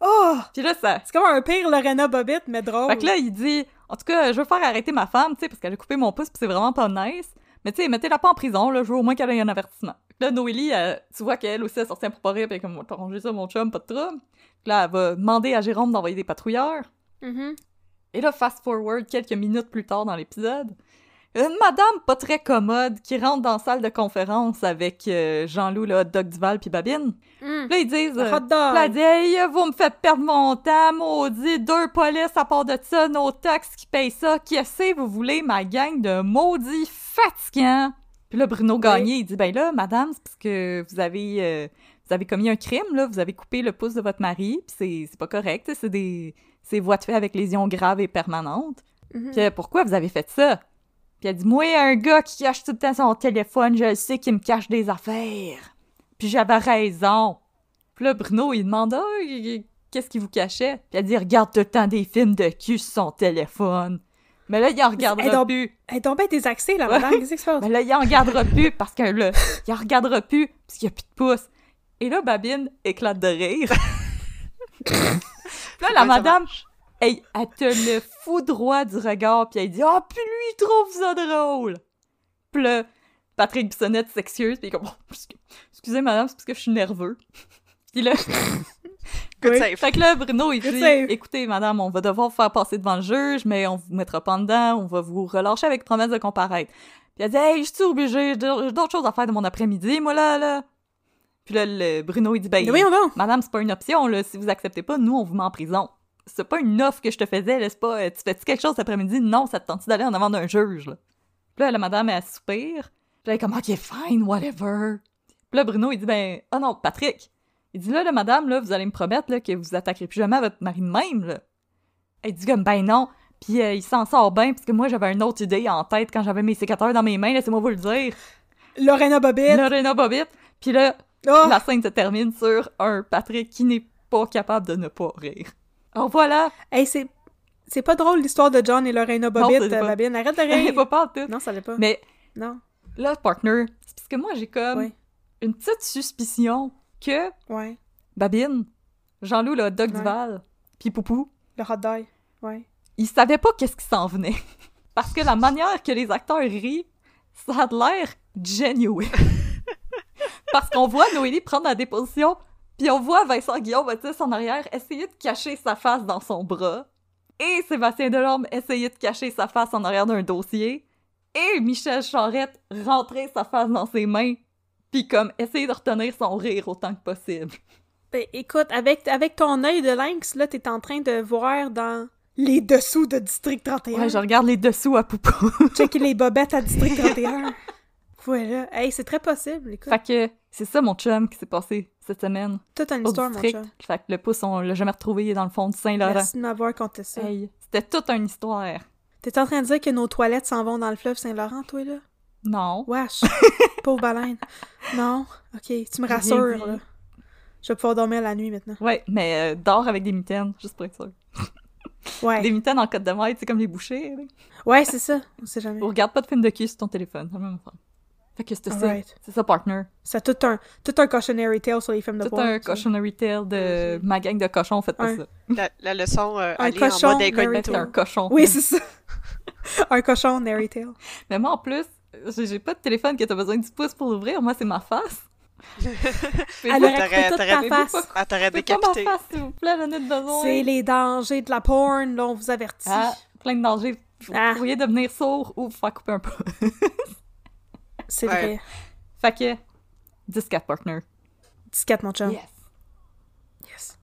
oh! Puis là, ça... C'est comme un pire Lorena Bobbitt, mais drôle. Fait que là, il dit, en tout cas, je veux faire arrêter ma femme, tu sais, parce qu'elle a coupé mon pouce, puis c'est vraiment pas nice. Mais tu sais, mettez-la pas en prison, là, je veux au moins qu'elle ait un avertissement. Là, Noélie, elle- tu vois qu'elle aussi, elle sortit pour pas rire, puis comme, t'as rangé ça, mon chum, pas de trouble. Puis là, elle va demander à Jérôme d'envoyer des patrouilleurs. Mhm. Et là, fast forward quelques minutes plus tard dans l'épisode, une madame pas très commode qui rentre dans la salle de conférence avec euh, Jean-Loup, le hot dog Duval puis Babine. Mm. Puis là, ils disent... euh, Hey, vous me faites perdre mon temps, maudit, deux polices à part de ça, nos taxes qui payent ça. Qu'est-ce que vous voulez, ma gang de maudits fatigants? Puis là, Bruno Gagné, il dit Ben là, madame, c'est parce que vous avez, euh, vous avez commis un crime, là, vous avez coupé le pouce de votre mari, puis c'est- c'est pas correct, c'est des. C'est voies de fait avec lésions graves et permanentes. Mhm. Puis euh, pourquoi vous avez fait ça? Puis elle dit Moi, un gars qui cache tout le temps son téléphone, je le sais qu'il me cache des affaires. Puis j'avais raison. Puis là, Bruno, il demande Ah, qu'est-ce qu'il vous cachait? Puis elle dit Regarde tout le temps des films de cul sur son téléphone. Mais là, il en regardera Elle plus. Elle bien désaxée, la Ouais. madame. Qu'est-ce qui se passe? Mais là, il en regardera plus parce que là, il en regardera plus parce qu'il n'y a plus de pouce. Et là, Babine éclate de rire. Là, la Ouais, madame, elle, elle te le fout droit du regard, puis elle dit Ah, puis lui, il trouve ça drôle. Puis là, Patrick Bissonnette s'excuse, puis il est comme Oh, excuse- Excusez, madame, c'est parce que je suis nerveux. Puis là, Good Oui. save. fait que là, Bruno, il Good dit. Écoutez, madame, on va devoir vous faire passer devant le juge, mais on vous mettra pas dedans, on va vous relâcher avec promesse de comparaître. Puis elle dit Hey, je suis obligée, j'ai d'autres choses à faire de mon après-midi, moi là, là. Puis là, le Bruno, il dit Ben, donc. madame, c'est pas une option, là. Si vous acceptez pas, nous, on vous met en prison. C'est pas une offre que je te faisais, là. C'est pas euh, Tu fais-tu quelque chose cet après-midi? Non, ça te tente d'aller en avant d'un juge, là? Puis là, la madame, elle soupire. Puis là, elle est comme Ok, fine, whatever. Puis là, Bruno, il dit Ben, oh non, Patrick. Il dit là, là, madame, là, vous allez me promettre là, que vous attaquerez plus jamais à votre mari de même, là. Elle dit comme ben non. Puis euh, il s'en sort bien, parce que moi, j'avais une autre idée en tête quand j'avais mes sécateurs dans mes mains, laissez-moi vous le dire. Lorena Bobbitt. Lorena Bobbitt. Puis là, Oh! la scène se termine sur un Patrick qui n'est pas capable de ne pas rire. Alors voilà, Hey, c'est... C'est pas drôle l'histoire de John et Lorena Bobbitt, pas. euh, Babine. Arrête de rire. pas pas tout. Non, ça l'est pas. Mais Non. là, partner, c'est parce que moi, j'ai comme Ouais. une petite suspicion que Ouais. Babine, Jean-Loup, le Ouais. Duval, puis Poupou, Le hot dog. Ouais. ils savaient pas qu'est-ce qui s'en venait. Parce que la manière que les acteurs rient, ça a de l'air genuine. Parce qu'on voit Noélie prendre la déposition, puis on voit Vincent Guillaume, tu sais, en arrière, essayer de cacher sa face dans son bras. Et Sébastien Delorme essayer de cacher sa face en arrière d'un dossier. Et Michel Charette rentrer sa face dans ses mains, puis comme essayer de retenir son rire autant que possible. Ben, écoute, avec, avec ton œil de lynx, là, t'es en train de voir dans les dessous de District 31. Ouais, je regarde les dessous à Poupou. Checker les bobettes à District 31. voilà. Hey, c'est très possible, écoute. fait que c'est ça mon chum qui s'est passé cette semaine. Toute une histoire, mon chum. Fait que le pouce, on l'a jamais retrouvé il est dans le fond du Saint-Laurent. Merci de m'avoir conté ça. Hey, c'était toute une histoire. T'es en train de dire que nos toilettes s'en vont dans le fleuve Saint-Laurent, toi, là? Non. Wesh. Pauvre baleine. Non? Ok, tu me rassures, là. Je vais pouvoir dormir la nuit maintenant. Ouais, mais euh, dors avec des mitaines, juste pour être sûr. Des Ouais. mitaines en côte de maille, c'est comme les bouchers. là. Ouais, c'est ça. On sait jamais. Ou regarde pas de film de cul sur ton téléphone, c'est la même affaire. Fait que c'était ça. Alright. C'est ça, partner. C'est tout un, tout un cautionary tale sur les films de Tout porn, un ça. cautionary tale de ma gang de cochons, faites pas Un- ça. La, la leçon, euh, Un aller cochon, en mode un cochon. Oui, c'est ça. un cochon narry tale. Mais moi, en plus, j'ai pas de téléphone que t'as besoin du pouce pour l'ouvrir. Moi, c'est ma face. Elle pas- aurait toute ta face. pas- Ah, pas ma décapité. face, s'il vous plaît, j'en ai besoin. C'est les dangers de la porn, là, on vous avertit. Ah, plein de dangers. Vous Ah. pourriez devenir sourd ou vous faire couper un peu. c'est Ouais. vrai. fait que, 10-4 partner. 14, mon chum. Yes. Yes.